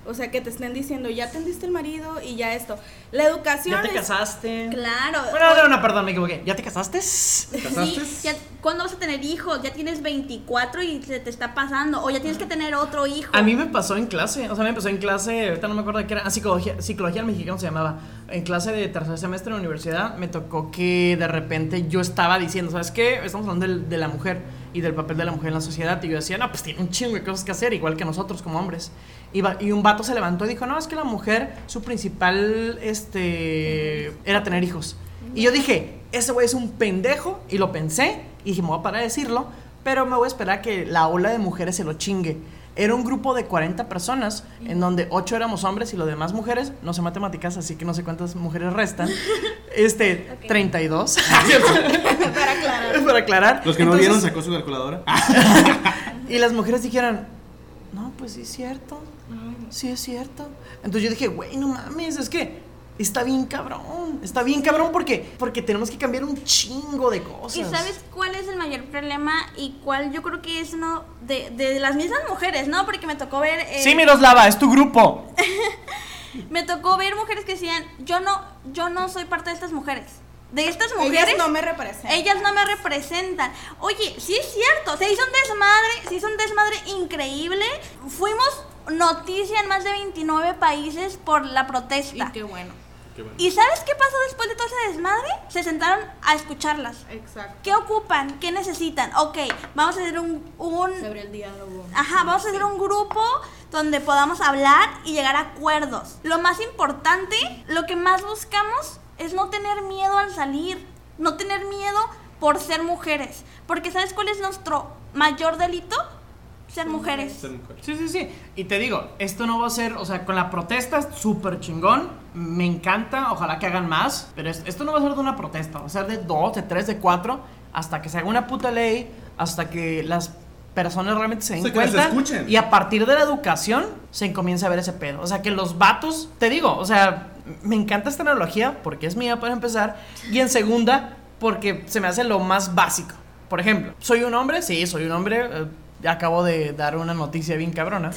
O sea, que te estén diciendo, ya tendiste el marido y ya esto. La educación ¿Ya te es- casaste? Claro. Bueno, no, no, perdón, me equivoqué. ¿Ya te casaste? ¿Casaste? Sí, ya- ¿Cuándo vas a tener hijos? Ya tienes 24 y se te está pasando. O ya tienes que tener otro hijo. A mí me pasó en clase, o sea, me pasó en clase, ahorita no me acuerdo de qué era, ah, psicología, psicología mexicana se llamaba. En clase de tercer semestre en la universidad me tocó que de repente yo estaba diciendo, ¿sabes qué? Estamos hablando del- de, la mujer y del papel de la mujer en la sociedad. Y yo decía, no, pues tiene un chingo de cosas que hacer, igual que nosotros como hombres. Y, va- y un vato se levantó y dijo, no, es que la mujer, su principal, este, era tener hijos. Y yo dije, ese güey es un pendejo, y lo pensé, y dije, me voy a parar de decirlo, pero me voy a esperar a que la ola de mujeres se lo chingue. Era un grupo de 40 personas, en donde 8 éramos hombres y los demás mujeres, no sé matemáticas, así que no sé cuántas mujeres restan. <laughs> Este, Ok. 32. <laughs> para aclarar. <laughs> Para aclarar. Los que no Entonces, vieron sacó su calculadora. y las mujeres dijeron, no, pues sí es cierto. Sí es cierto. Entonces yo dije, güey, no mames, es que está bien cabrón. Está bien cabrón porque, porque tenemos que cambiar un chingo de cosas. ¿Y sabes cuál es el mayor problema? Y cuál yo creo que es uno de, de las mismas mujeres, ¿no? Porque me tocó ver. eh, Sí, Miroslava, es tu grupo. <laughs> Me tocó ver mujeres que decían, yo no, yo no soy parte de estas mujeres. De estas mujeres. Ellas no me representan. Ellas no me representan. Oye, sí es cierto, se hizo un desmadre, se hizo un desmadre increíble. Fuimos noticia en más de 29 países por la protesta. Y qué bueno. ¿Y sabes qué pasó después de todo ese desmadre? Se sentaron a escucharlas. Exacto. ¿Qué ocupan? ¿Qué necesitan? Ok, vamos a hacer un, un Se abre el diálogo. Ajá, vamos a hacer un grupo donde podamos hablar y llegar a acuerdos. Lo más importante, lo que más buscamos es no tener miedo al salir, no tener miedo por ser mujeres, porque ¿sabes cuál es nuestro mayor delito? Ser mujeres. Sí, sí, sí. Y te digo, esto no va a ser, o sea, con la protesta es súper chingón. Me encanta, ojalá que hagan más. Pero es- esto no va a ser de una protesta, va a ser de dos, de tres, de cuatro, hasta que se haga una puta ley, hasta que las personas realmente se den que las cuenta. escuchen. Y a partir de la educación se comienza a ver ese pedo. O sea, que los vatos, te digo, o sea, me encanta esta analogía porque es mía para empezar. Y en segunda, porque se me hace lo más básico. Por ejemplo, ¿soy un hombre? Sí, soy un hombre. Acabo de dar una noticia bien cabrona.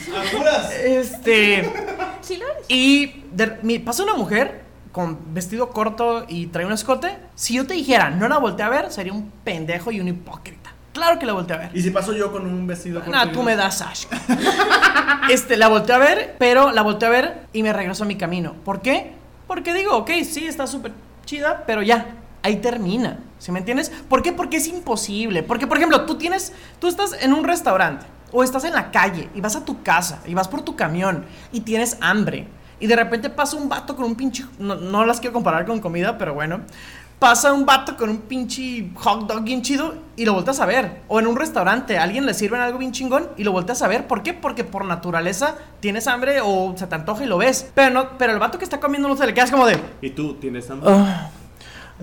Este. <laughs> ¿Sí lo eres? Y de- mi- pasa una mujer con vestido corto y trae un escote. Si yo te dijera, no la volteé a ver, sería un pendejo y un hipócrita. Claro que la volteé a ver. ¿Y si paso yo con un vestido corto? No, tú me das asco. este, la volteé a ver, pero la volteé a ver y me regreso a mi camino. ¿Por qué? Porque digo, ok, sí, está súper chida, pero ya, ahí termina. ¿Sí me entiendes? ¿Por qué? Porque es imposible. Porque, por ejemplo, tú tienes, tú estás en un restaurante o estás en la calle y vas a tu casa y vas por tu camión y tienes hambre. Y de repente pasa un vato con un pinche. No, no las quiero comparar con comida, pero bueno. Pasa un vato con un pinche hot dog bien chido y lo volteas a ver. O en un restaurante, a alguien le sirven algo bien chingón y lo volteas a ver. ¿Por qué? Porque por naturaleza tienes hambre o se te antoja y lo ves. Pero no, pero el vato que está comiendo no se le quedas como de. ¿Y tú tienes hambre? "Ah".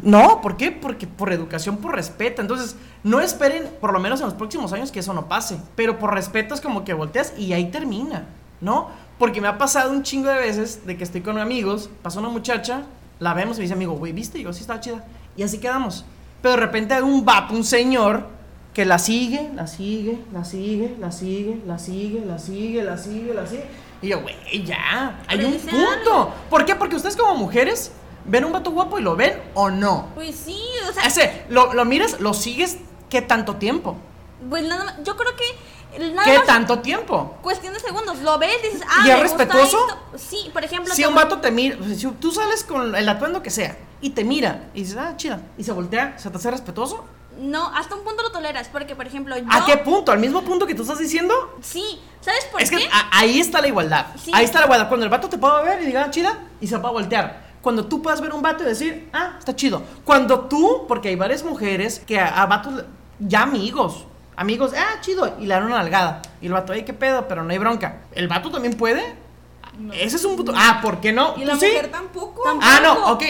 No, ¿por qué? Porque por educación, por respeto. Entonces, no esperen, por lo menos en los próximos años, que eso no pase. Pero por respeto es como que volteas y ahí termina, ¿no? Porque me ha pasado un chingo de veces de que estoy con amigos, pasa una muchacha, la vemos y me dice, amigo, güey, ¿viste? Y yo, sí, estaba chida. Y así quedamos. Pero de repente hay un vato, un señor, que la sigue, la sigue, la sigue, la sigue, la sigue, la sigue, la sigue, la sigue. Y yo, güey, ya, hay un punto. ¿Por qué? Porque ustedes como mujeres ven un vato guapo y lo ven o no. Pues sí, o sea, Ese, lo, lo miras, lo sigues, ¿qué tanto tiempo? pues nada más, yo creo que nada ¿Qué más tanto tiempo? cuestión de segundos, lo ves, dices, ah, ¿Y es me gusta respetuoso? esto. Sí, por ejemplo, Si un vato te mira, si tú sales con el atuendo que sea y te mira y dices, ah, chida, y se voltea, ¿se te hace respetuoso? No, hasta un punto lo toleras, porque por ejemplo, yo ¿A qué punto? ¿Al mismo punto que tú estás diciendo? Sí, ¿sabes por es qué? que a- ahí está la igualdad. Sí. Ahí está la igualdad. Cuando el vato te pueda ver y diga, "Ah, chida, y se va a voltear. Cuando tú puedas ver un vato y decir, ah, está chido. Cuando tú, porque hay varias mujeres que a, a vatos, ya amigos, Amigos, ah, chido, y le dan una nalgada. Y el vato, ay, qué pedo, pero no hay bronca. ¿El vato también puede? Ese es un puto. Ah, ¿por qué no? Y la ¿Tú sí? mujer tampoco. Tampoco. Ah, no, ok.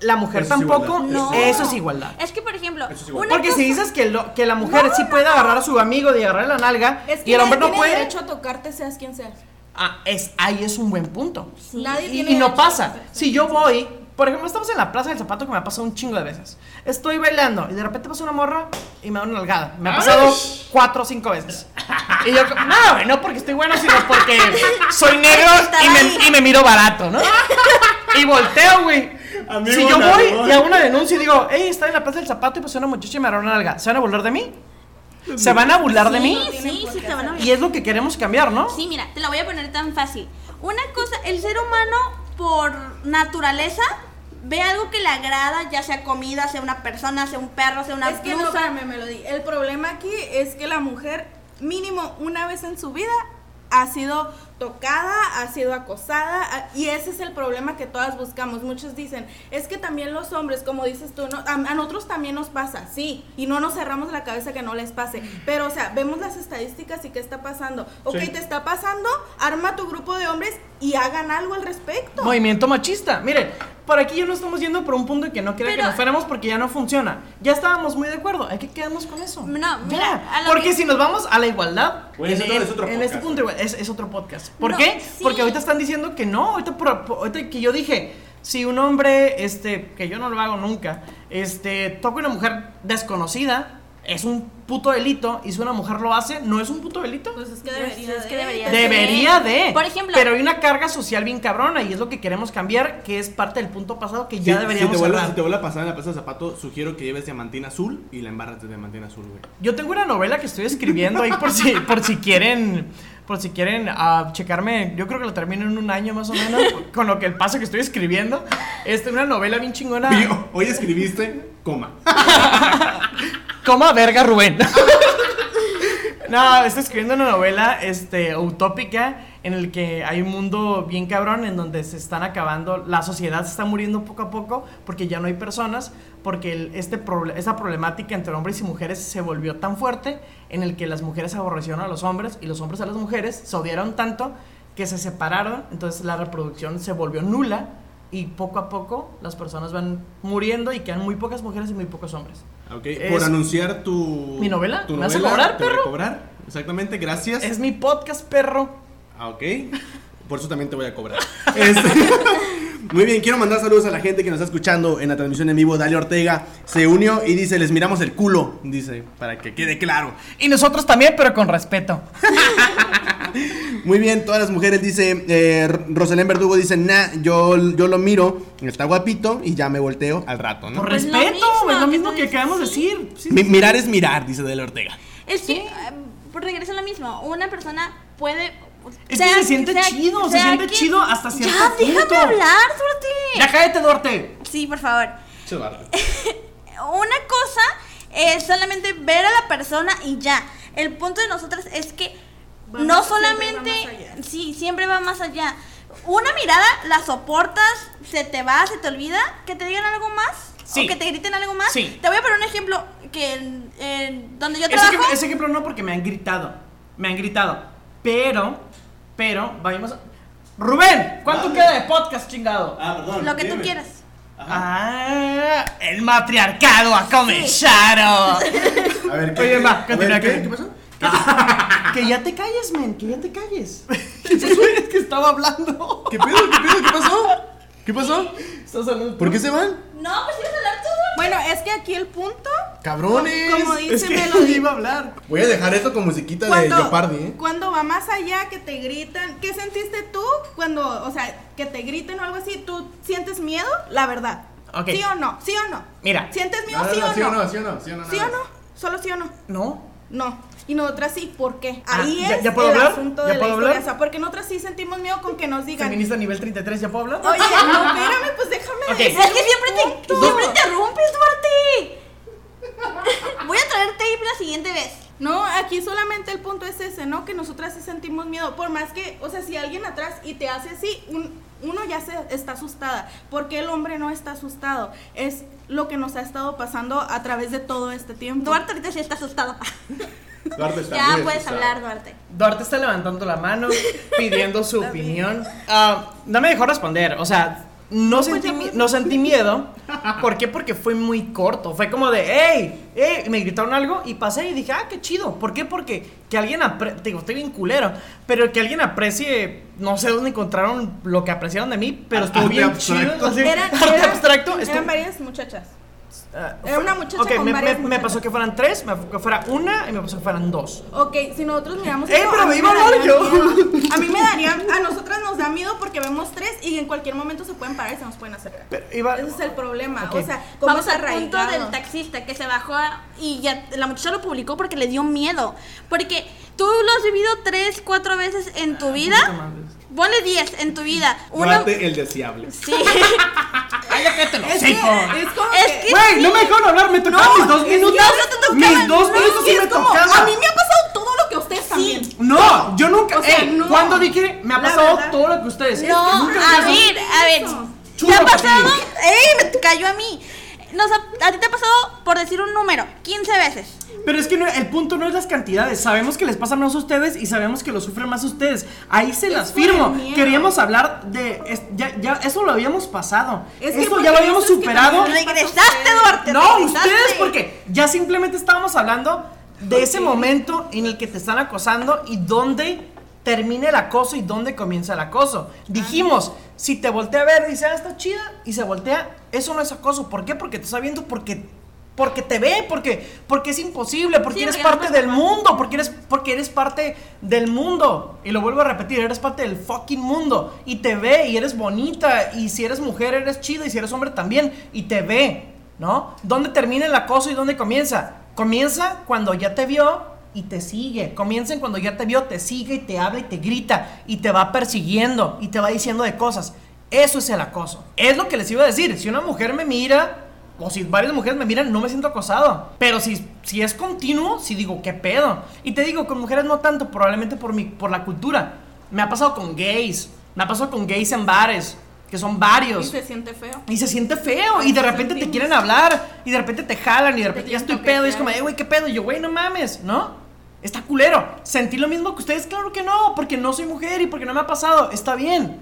La mujer Eso es tampoco, igualdad. No. eso es igualdad. Es que, por ejemplo, es Porque cosa- si dices que, lo- que la mujer sí puede agarrar a su amigo y agarrarle la nalga Es que y el hombre no tiene puede, derecho a tocarte, seas quien seas. Ah, es, ahí es un buen punto. Nadie Y, tiene y no pasa. Si yo voy, por ejemplo, estamos en la plaza del zapato que me ha pasado un chingo de veces. Estoy bailando y de repente pasa una morra y me da una nalgada. Me ha pasado cuatro o cinco veces. Y yo, no, güey, no porque estoy bueno, sino porque soy negro y me, y me miro barato, ¿no? Y volteo, güey. Amigo Si yo voy y hago una denuncia y digo, hey, está en la plaza del zapato y pasó una muchacha y me agarró una nalga, ¿se van a burlar de mí? ¿Se van a burlar de mí? sí, sí, te van a ver. Y es lo que queremos cambiar, ¿no? Sí, mira, te la voy a poner tan fácil. Una cosa, el ser humano por naturaleza ve algo que le agrada, ya sea comida, sea una persona, sea un perro, sea una es que no, blusa. espérame, Melody. El problema aquí es que la mujer, mínimo una vez en su vida, ha sido tocada, ha sido acosada, a- y ese es el problema que todas buscamos. Muchos dicen, es que también los hombres, como dices tú, ¿no? a, a nosotros también nos pasa, sí, y no nos cerramos la cabeza que no les pase, pero o sea, vemos las estadísticas y qué está pasando. Ok, Sí. te está pasando, arma tu grupo de hombres y hagan algo al respecto. Movimiento machista. Mire, por aquí ya no estamos yendo por un punto en que no quiera que nos fuéramos porque ya no funciona. Ya estábamos muy de acuerdo. Hay que quedarnos con eso. No, mira, porque que- si nos vamos a la igualdad, en, es otro- es otro en podcast, este punto igual, es, es otro podcast. ¿Por No, qué? sí. Porque ahorita están diciendo que no. Ahorita, por- por- ahorita que yo dije, si un hombre, este, que yo no lo hago nunca, este, toca a una mujer desconocida, es un puto delito. Y si una mujer lo hace, no es un puto delito. Pues es que Es- debería, es que de. debería Debería de. Por ejemplo- Pero hay una carga social bien cabrona y es lo que queremos cambiar, que es parte del punto pasado que ya Si- deberíamos si te, vuelve, cerrar. si te vuelve a pasar en la plaza de zapato, sugiero que lleves diamantina azul y la embarras de diamantina azul, güey. Yo tengo una novela que estoy escribiendo ahí por si, por si quieren, por si quieren ah, checarme. Yo creo que lo termino en un año más o menos, <laughs> con lo que el paso que estoy escribiendo. Este, una novela bien chingona. Hoy escribiste, coma. <laughs> Coma verga Rubén. <laughs> no, estoy escribiendo una novela este, utópica en el que hay un mundo bien cabrón en donde se están acabando, la sociedad se está muriendo poco a poco porque ya no hay personas, porque el- este proble- esta problemática entre hombres y mujeres se volvió tan fuerte en el que las mujeres aborrecieron a los hombres y los hombres a las mujeres, se odiaron tanto que se separaron, entonces la reproducción se volvió nula y poco a poco las personas van muriendo y quedan muy pocas mujeres y muy pocos hombres. Ok, Es- por anunciar tu. ¿Mi novela? Tu ¿Me vas a novela, cobrar, voy a perro? cobrar. Exactamente, gracias. Es mi podcast, perro. Ah, ok. Por eso también te voy a cobrar. <laughs> Este, <laughs> Muy bien, quiero mandar saludos a la gente que nos está escuchando en la transmisión en vivo. Dalia Ortega se unió y dice, les miramos el culo. Dice, para que quede claro. Y nosotros también, pero con respeto. <laughs> Muy bien, todas las mujeres, dice, eh, Rosalén Verdugo dice, nah, yo, yo lo miro, está guapito y ya me volteo al rato, ¿no? Por Pues lo respeto, mismo, es lo mismo que acabamos de sí. decir. Sí, Mi- sí. mirar es mirar, dice Dalia Ortega. Es que, eh, por regreso a lo mismo, una persona puede... Es que se siente chido, se siente chido hasta cierto Ya, déjame punto. hablar, Duarte. Ya cállate, Duarte. Sí, por favor. <laughs> Una cosa es solamente ver a la persona y ya. El punto de nosotras es que Va no más- solamente, siempre sí, siempre va más allá. Una mirada la soportas, se te va, se te olvida, que te digan algo más Sí. o que te griten algo más. Sí. Te voy a poner un ejemplo que en- en donde yo Ese, trabajo. ejemplo- ese ejemplo no porque me han gritado. Me han gritado. Pero, pero, vayamos a... Rubén, ¿cuánto Dale. queda de podcast, chingado? Ah, perdón. Lo que tú dime. quieras. Ah, el matriarcado ha comenzado. A ver, Oye, va, a continúa, ver, ¿qué? ¿qué? ¿Qué pasó? que ya te calles, men, que ya te calles. <laughs> es que estaba hablando. ¿Qué pedo? ¿Qué pedo? ¿Qué pasó? ¿Qué pasó? Estás hablando. ¿Por qué se van? No, pues ibas a hablar tú. Bueno, es que aquí el punto, Cabrones. como dice Es que Melody, <laughs> iba a hablar. Voy a dejar esto con musiquita de Jeopardy, ¿eh? cuando va más allá que te gritan, ¿qué sentiste tú cuando, o sea, que te griten o algo así? ¿Tú sientes miedo? La verdad. ¿Sí o no? ¿Sí o no? Mira. ¿Sientes miedo? No, no, ¿Sí, no, o ¿Sí o no? no? ¿Sí o no? ¿Sí o no? ¿Sí o no? ¿Solo sí o no? No. No. Y nosotras sí, ¿por qué? Ah, Ahí ¿ya- es ya puedo el hablar? asunto ¿Ya de la puedo historia. hablar? O sea, porque nosotras sí sentimos miedo con que nos digan. Feminista nivel 33, ¿ya puedo hablar? Oye, no, <laughs> espérame, pues déjame. Ok. decir Es que siempre te, siempre interrumpes, Duarte. <laughs> Voy a traer tape la siguiente vez. No, aquí solamente el punto es ese, ¿no? Que nosotras sí sentimos miedo. Por más que, o sea, si alguien atrás y te hace así, un- uno ya se está asustada. porque el hombre no está asustado? Es lo que nos ha estado pasando a través de todo este tiempo. Duarte ahorita sí está asustado. <laughs> Duarte está Ya muy puedes asustado. hablar, Duarte. Duarte está levantando la mano, pidiendo su <laughs> opinión. Ah, no me dejó responder, o sea, no sentí, no <laughs> sentí miedo. ¿Por qué? Porque fue muy corto. Fue como de, ¡hey! ¡hey! Me gritaron algo y pasé y dije, ¡ah, qué chido! ¿Por qué? Porque que alguien aprecie, digo, estoy bien culero, pero que alguien aprecie, no sé dónde encontraron lo que apreciaron de mí, pero estuvo bien abstracto. chido. así, Eran, <laughs> arte eran- abstracto. eran estuvo- varias muchachas. Ah, era una muchacha ok, con me, varias me- pasó que fueran tres, me que fuera una y me pasó que fueran dos. Ok, si nosotros miramos ¡Eh, pero a me iba a me hablar daría yo! miedo. A mí me daría, a nosotras nos da miedo porque vemos tres y en cualquier momento se pueden parar y se nos pueden acercar. Pero iba- Ese es el problema, Ok. o sea, Vamos al punto del taxista que se bajó a- y ya la muchacha lo publicó porque le dio miedo. Porque tú lo has vivido tres, cuatro veces en tu vida. Ponle diez en tu vida. Duarte el deseable. sí. <laughs> Es que, es como Es que- Güey, no me dejaron hablar, me tocaron mis dos minutos. no te tocaban, mis dos no, minutos sí me tocaban. A mí me ha pasado todo lo que a ustedes también. No, yo nunca. O sea, ey, no. ¿Cuándo dije me ha pasado todo lo que ustedes? No, Nunca a ver, a ver. ¿Te ha pasado? ¡Ey! Me cayó a mí. Nos ha- a ti te ha pasado, por decir un número, 15 veces. Pero es que no- el punto no es las cantidades. Sabemos que les pasa más a ustedes y sabemos que lo sufren más ustedes. Ahí se Es las firmo. Queríamos hablar de. es- ya, ya, eso lo habíamos pasado. Es que eso ya lo habíamos superado. Regresaste, Duarte. No, regresaste. ustedes porque ya simplemente estábamos hablando de ese momento en el que te están acosando y dónde termina el acoso y dónde comienza el acoso. Dijimos, si te voltea a ver, dice, ah, está chida, y se voltea, eso no es acoso. ¿Por qué? Porque te está viendo, porque, porque te ve, porque, porque es imposible, porque Sí, eres porque parte del mundo, porque eres, porque eres parte del mundo. Y lo vuelvo a repetir, eres parte del fucking mundo. Y te ve, y eres bonita, y si eres mujer eres chida, y si eres hombre también, y te ve, ¿no? ¿Dónde termina el acoso y dónde comienza? Comienza cuando ya te vio y te sigue. Comienza en cuando ya te vio, te sigue y te habla y te grita y te va persiguiendo y te va diciendo de cosas. Eso es el acoso. Es lo que les iba a decir. Si una mujer me mira, o si varias mujeres me miran, no me siento acosado. Pero si, si es continuo, si digo, ¿qué pedo? Y te digo, con mujeres no tanto, probablemente por, mi, por la cultura. Me ha pasado con gays. Me ha pasado con gays en bares, que son Y varios. se siente feo. Y se siente feo. Y de repente te quieren hablar. Y de repente te jalan. Y de repente ya estoy pedo. Y es como, güey, ¿qué pedo? Y yo, güey, no mames, ¿no? Está culero. ¿Sentí lo mismo que ustedes? Claro que no. Porque no soy mujer y porque no me ha pasado. Está bien.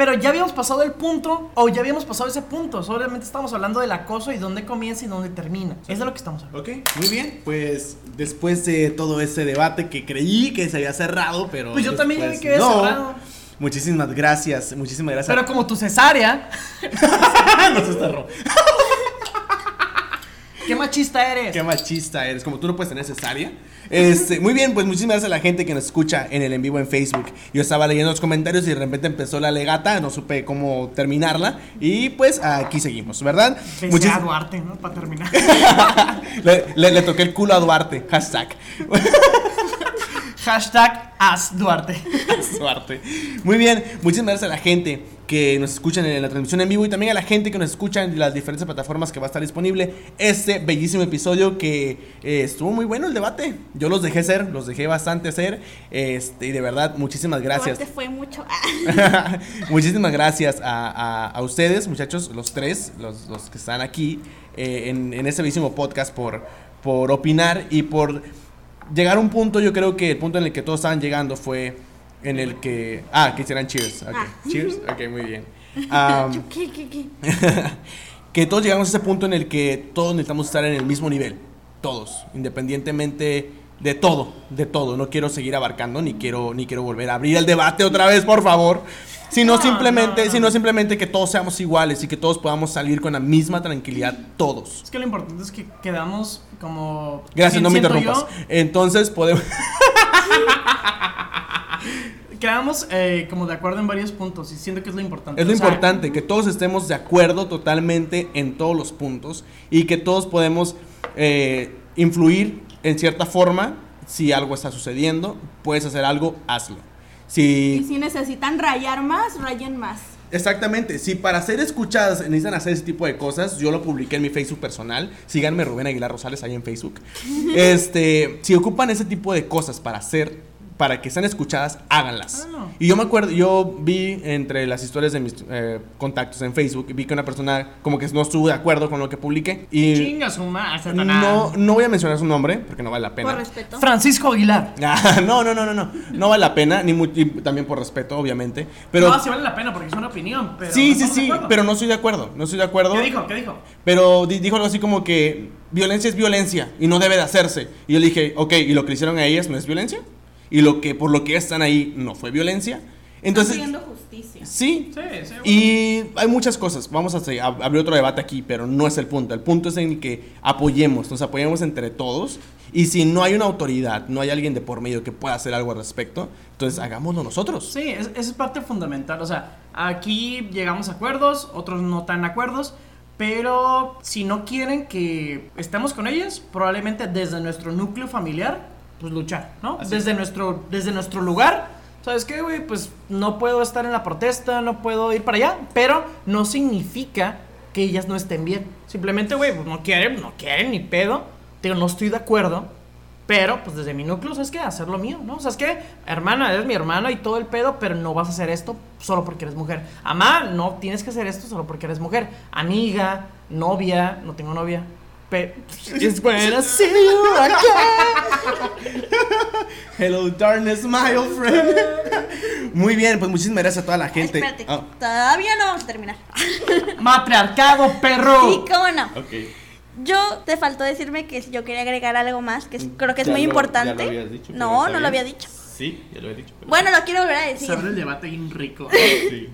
Pero ya habíamos pasado el punto. O ya habíamos pasado ese punto. Solamente estamos hablando del acoso y dónde comienza y dónde termina. Es de lo que estamos hablando. Ok, muy bien. Pues después de todo ese debate que creí que se había cerrado, pero. Pues yo también después que había no. cerrado. Muchísimas gracias, muchísimas gracias. Pero como tu cesárea. <laughs> no se cerró. <laughs> ¿Qué machista eres? Qué machista eres, como tú no puedes tener cesárea. Este, muy bien, pues muchísimas gracias a la gente que nos escucha en el en vivo en Facebook. Yo estaba leyendo los comentarios y de repente empezó la legata, no supe cómo terminarla. Y pues aquí seguimos, ¿verdad? Muchis- a Duarte, ¿no? Para terminar. <laughs> le, le- le toqué el culo a Duarte, hashtag. <laughs> Hashtag As Duarte. <laughs> Duarte. Muy bien, muchísimas gracias a la gente que nos escuchan en la transmisión en vivo y también a la gente que nos escucha en las diferentes plataformas que va a estar disponible este bellísimo episodio que eh, estuvo muy bueno el debate. Yo los dejé ser, los dejé bastante ser. Este, y de verdad, muchísimas gracias. Duarte fue mucho. <laughs> Muchísimas gracias a, a- a ustedes, muchachos, los tres, los, los que están aquí eh, en, en este bellísimo podcast por, por opinar y por llegar a un punto, yo creo que el punto en el que todos estaban llegando fue en el que... Ah, que hicieran cheers. Ok, Ah. cheers. Ok, muy bien. <laughs> Am, ¿Qué, qué, qué? <laughs> que todos llegamos a ese punto en el que todos necesitamos estar en el mismo nivel. Todos, independientemente de todo, de todo. No quiero seguir abarcando, ni quiero, ni quiero volver a abrir el debate otra vez, por favor. Sino No, simplemente, no, no. sino simplemente que todos seamos iguales y que todos podamos salir con la misma tranquilidad, todos. Es que lo importante es que quedamos como. Gracias, no me interrumpas. yo, Entonces podemos. <laughs> quedamos eh, como de acuerdo en varios puntos y siento que es lo importante. Es lo O sea, importante, que todos estemos de acuerdo totalmente en todos los puntos y que todos podemos eh, influir en cierta forma si algo está sucediendo, puedes hacer algo, hazlo. Y Si, si necesitan rayar más, rayen más. exactamente, si para ser escuchadas necesitan hacer ese tipo de cosas, yo lo publiqué en mi Facebook personal, síganme Rubén Aguilar Rosales ahí en Facebook. <laughs> Este, si ocupan ese tipo de cosas para hacer para que sean escuchadas, háganlas. Ah, no. Y yo me acuerdo, yo vi entre las historias de mis eh, contactos en Facebook, vi que una persona como que no estuvo de acuerdo con lo que publiqué. Y Chinga su madre, Satanás. no, no voy a mencionar su nombre, porque no vale la pena. Por respeto. Francisco Aguilar. <laughs> Ah, no, no, no, no, no. No vale la pena, ni y también por respeto, obviamente. Pero no, sí vale la pena porque es una opinión. Pero sí, no sí, sí, acuerdo. pero no estoy de acuerdo. No estoy de acuerdo. ¿Qué dijo? ¿Qué dijo? Pero di- dijo algo así como que violencia es violencia y no debe de hacerse. Y yo le dije, ok, ¿y lo que le hicieron a ellas no es violencia? ¿Y lo que por lo que están ahí no fue violencia? Entonces, Están pidiendo justicia. sí. Sí, sí. Y hay muchas cosas. Vamos a a- abrir otro debate aquí, pero no es el punto. El punto es en que apoyemos, nos apoyemos entre todos. Y si no hay una autoridad, no hay alguien de por medio que pueda hacer algo al respecto, entonces hagámoslo nosotros. Sí, es, esa es parte fundamental. O sea, aquí llegamos a acuerdos, otros no tan acuerdos. Pero si no quieren que estemos con ellas, probablemente desde nuestro núcleo familiar, pues luchar, ¿no? Así Desde nuestro, desde nuestro lugar. ¿Sabes qué, güey? Pues no puedo estar en la protesta, no puedo ir para allá. Pero no significa que ellas no estén bien. Simplemente, güey, pues no quieren, no quieren ni pedo. Digo, no estoy de acuerdo. Pero, pues desde mi núcleo, ¿sabes qué? Hacer lo mío, ¿no? ¿Sabes qué? Hermana, eres mi hermana y todo el pedo, pero no vas a hacer esto solo porque eres mujer. Amá, no tienes que hacer esto solo porque eres mujer. Amiga, novia, no tengo novia. <laughs> It's when I see you again. Hello, darkness, my old friend. <laughs> Muy bien, pues muchísimas gracias a toda la gente. Espérate, Ah, todavía no vamos a terminar. <laughs> Matriarcado, perro. Sí, cómo no. ok. Yo te faltó decirme que yo quería agregar algo más, que es- creo que es Ya muy lo- importante. ya lo habías dicho, no, no lo había dicho. Sí, ya lo he dicho. pero- Bueno, lo quiero volver a Se decir. abre el debate bien rico. Sí.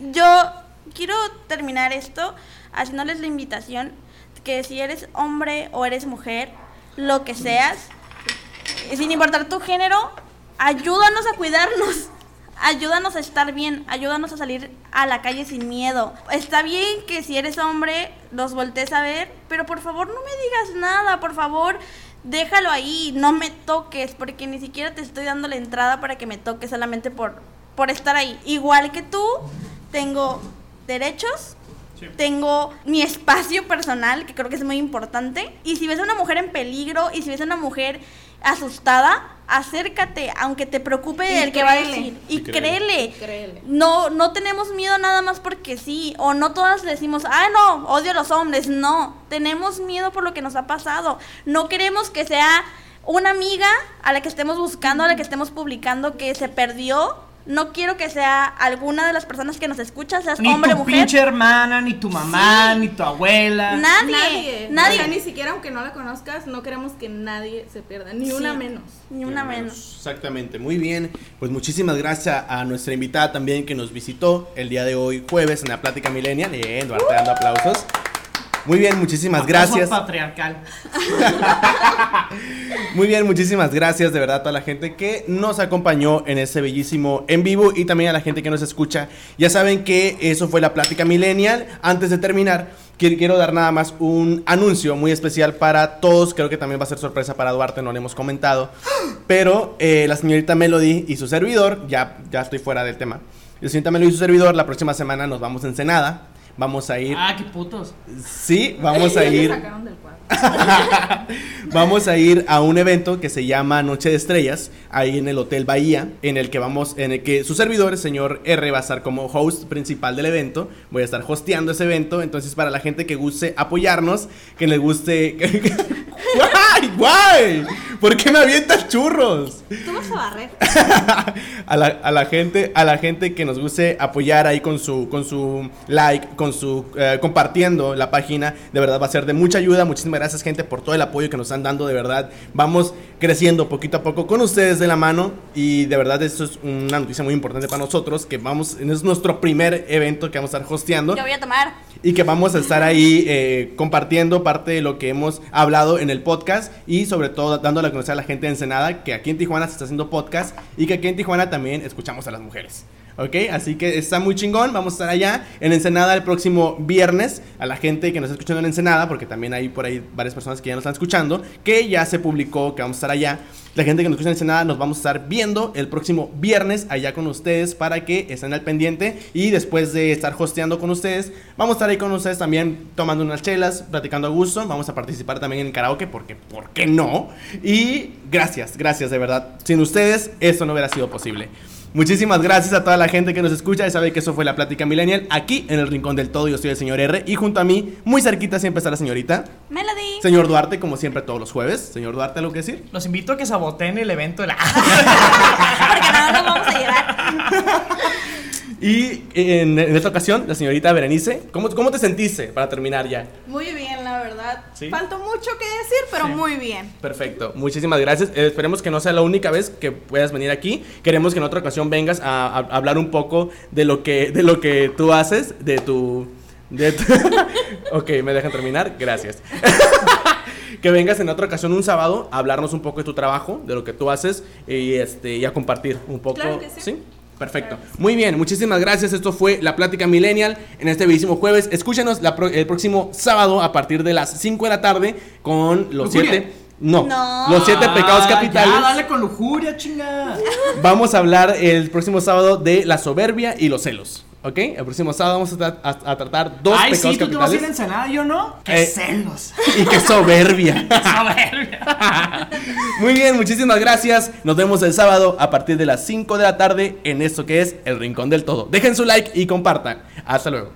Yo quiero terminar esto haciéndoles la invitación que si eres hombre o eres mujer, lo que seas, sin importar tu género, ayúdanos a cuidarnos. <laughs> Ayúdanos a estar bien, ayúdanos a salir a la calle sin miedo. Está bien que si eres hombre los voltees a ver, pero por favor no me digas nada, por favor déjalo ahí, no me toques, porque ni siquiera te estoy dando la entrada para que me toques solamente por, por estar ahí. Igual que tú, tengo derechos, tengo mi espacio personal, que creo que es muy importante. Y si ves a una mujer en peligro y si ves a una mujer asustada, acércate, aunque te preocupe Y el que va a decir. Y, Y créele. créele. Créele. No, no tenemos miedo nada más porque sí, o no todas decimos, ah, no, odio a los hombres, no, tenemos miedo por lo que nos ha pasado, no queremos que sea una amiga a la que estemos buscando, a la que estemos publicando que se perdió, no quiero que sea alguna de las personas que nos escucha, seas Ni hombre o tu mujer, pinche hermana, ni tu mamá, Sí. ni tu abuela. nadie, Nadie. nadie, O sea, ni siquiera aunque no la conozcas, no queremos que nadie se pierda, ni Sí. una menos. ni una menos. Exactamente, muy bien. Pues muchísimas gracias a nuestra invitada también que nos visitó el día de hoy, jueves, en la Plática Millennial. Bien, Duarte dando aplausos. Muy bien, muchísimas gracias. patriarcal. <laughs> Muy bien, muchísimas gracias de verdad a toda la gente que nos acompañó en ese bellísimo en vivo y también a la gente que nos escucha. Ya saben que eso fue la plática millennial. Antes de terminar, qui- quiero dar nada más un anuncio muy especial para todos. Creo que también va a ser sorpresa para Duarte, no le hemos comentado. Pero eh, la señorita Melody y su servidor, ya, ya estoy fuera del tema. La señorita Melody y su servidor, la próxima semana nos vamos a Ensenada. Vamos a ir. Ah, qué putos. Sí, vamos a ir. sacaron del cuadro. <laughs> Vamos a ir a un evento que se llama Noche de Estrellas, ahí en el Hotel Bahía, en el que vamos, en el que su servidor, el señor R, va a estar como host principal del evento. Voy a estar hosteando ese evento. Entonces, para la gente que guste apoyarnos, que le guste. <laughs> ¡Guay! ¡Guay! ¿Por qué me avientas churros? Tú vas a barrer. <laughs> a, la, a la gente a la gente que nos guste apoyar ahí con su con su like con su eh, compartiendo la página de verdad va a ser de mucha ayuda muchísimas gracias gente por todo el apoyo que nos están dando de verdad vamos creciendo poquito a poco con ustedes de la mano y de verdad esto es una noticia muy importante para nosotros que vamos es nuestro primer evento que vamos a estar hosteando Yo voy a tomar. Y que vamos a estar ahí eh, compartiendo parte de lo que hemos hablado en el podcast y sobre todo dándole a conocer a la gente de Ensenada que aquí en Tijuana se está haciendo podcast y que aquí en Tijuana también escuchamos a las mujeres. ¿Ok? Así que está muy chingón. Vamos a estar allá en Ensenada el próximo viernes. A la gente que nos está escuchando en Ensenada, porque también hay por ahí varias personas que ya nos están escuchando, que ya se publicó que vamos a estar allá. La gente que nos escucha en Ensenada nos vamos a estar viendo el próximo viernes allá con ustedes para que estén al pendiente. Y después de estar hosteando con ustedes, vamos a estar ahí con ustedes también tomando unas chelas, platicando a gusto. Vamos a participar también en karaoke, porque ¿por qué no? Y gracias, gracias de verdad. Sin ustedes, esto no hubiera sido posible. Muchísimas gracias a toda la gente que nos escucha. Ya sabe que eso fue la plática millennial aquí en el Rincón del Todo. Yo soy el señor R. Y junto a mí, muy cerquita, siempre está la señorita. Melody. Señor Duarte, como siempre, todos los jueves. Señor Duarte, ¿algo que decir? Los invito a que saboteen el evento de la. <laughs> Porque no nos vamos a llevar. <laughs> Y en, en esta ocasión, la señorita Berenice. ¿Cómo, ¿Cómo te sentiste para terminar ya? Muy bien, verdad. ¿Sí? Faltó mucho que decir, pero Sí. muy bien. Perfecto, muchísimas gracias. Eh, esperemos que no sea la única vez que puedas venir aquí. Queremos que en otra ocasión vengas a, hablar un poco de lo que de lo que tú haces, de tu de tu- <laughs> Ok, me dejan terminar. Gracias. <laughs> que vengas en otra ocasión un sábado a hablarnos un poco de tu trabajo, de lo que tú haces y este y a compartir un poco, Claro que sí. Perfecto. Muy bien, muchísimas gracias. Esto fue La Plática Millennial en este bellísimo jueves. Escúchanos la pro el próximo sábado a partir de las 5 de la tarde con los 7 no, No. los siete pecados Ah, capitales. Ya, dale con lujuria, chinga. Vamos a hablar el próximo sábado de la soberbia y los celos. ¿Ok? El próximo sábado vamos a, tra- a- a tratar dos Ay, pecados sí, tú te vas a ir a capitales. Ensenada, yo no. Qué Eh. celos. Y qué soberbia. <laughs> Soberbia. <laughs> Muy bien, muchísimas gracias. Nos vemos el sábado a partir de las 5 de la tarde en esto que es El Rincón del Todo. Dejen su like y compartan. Hasta luego.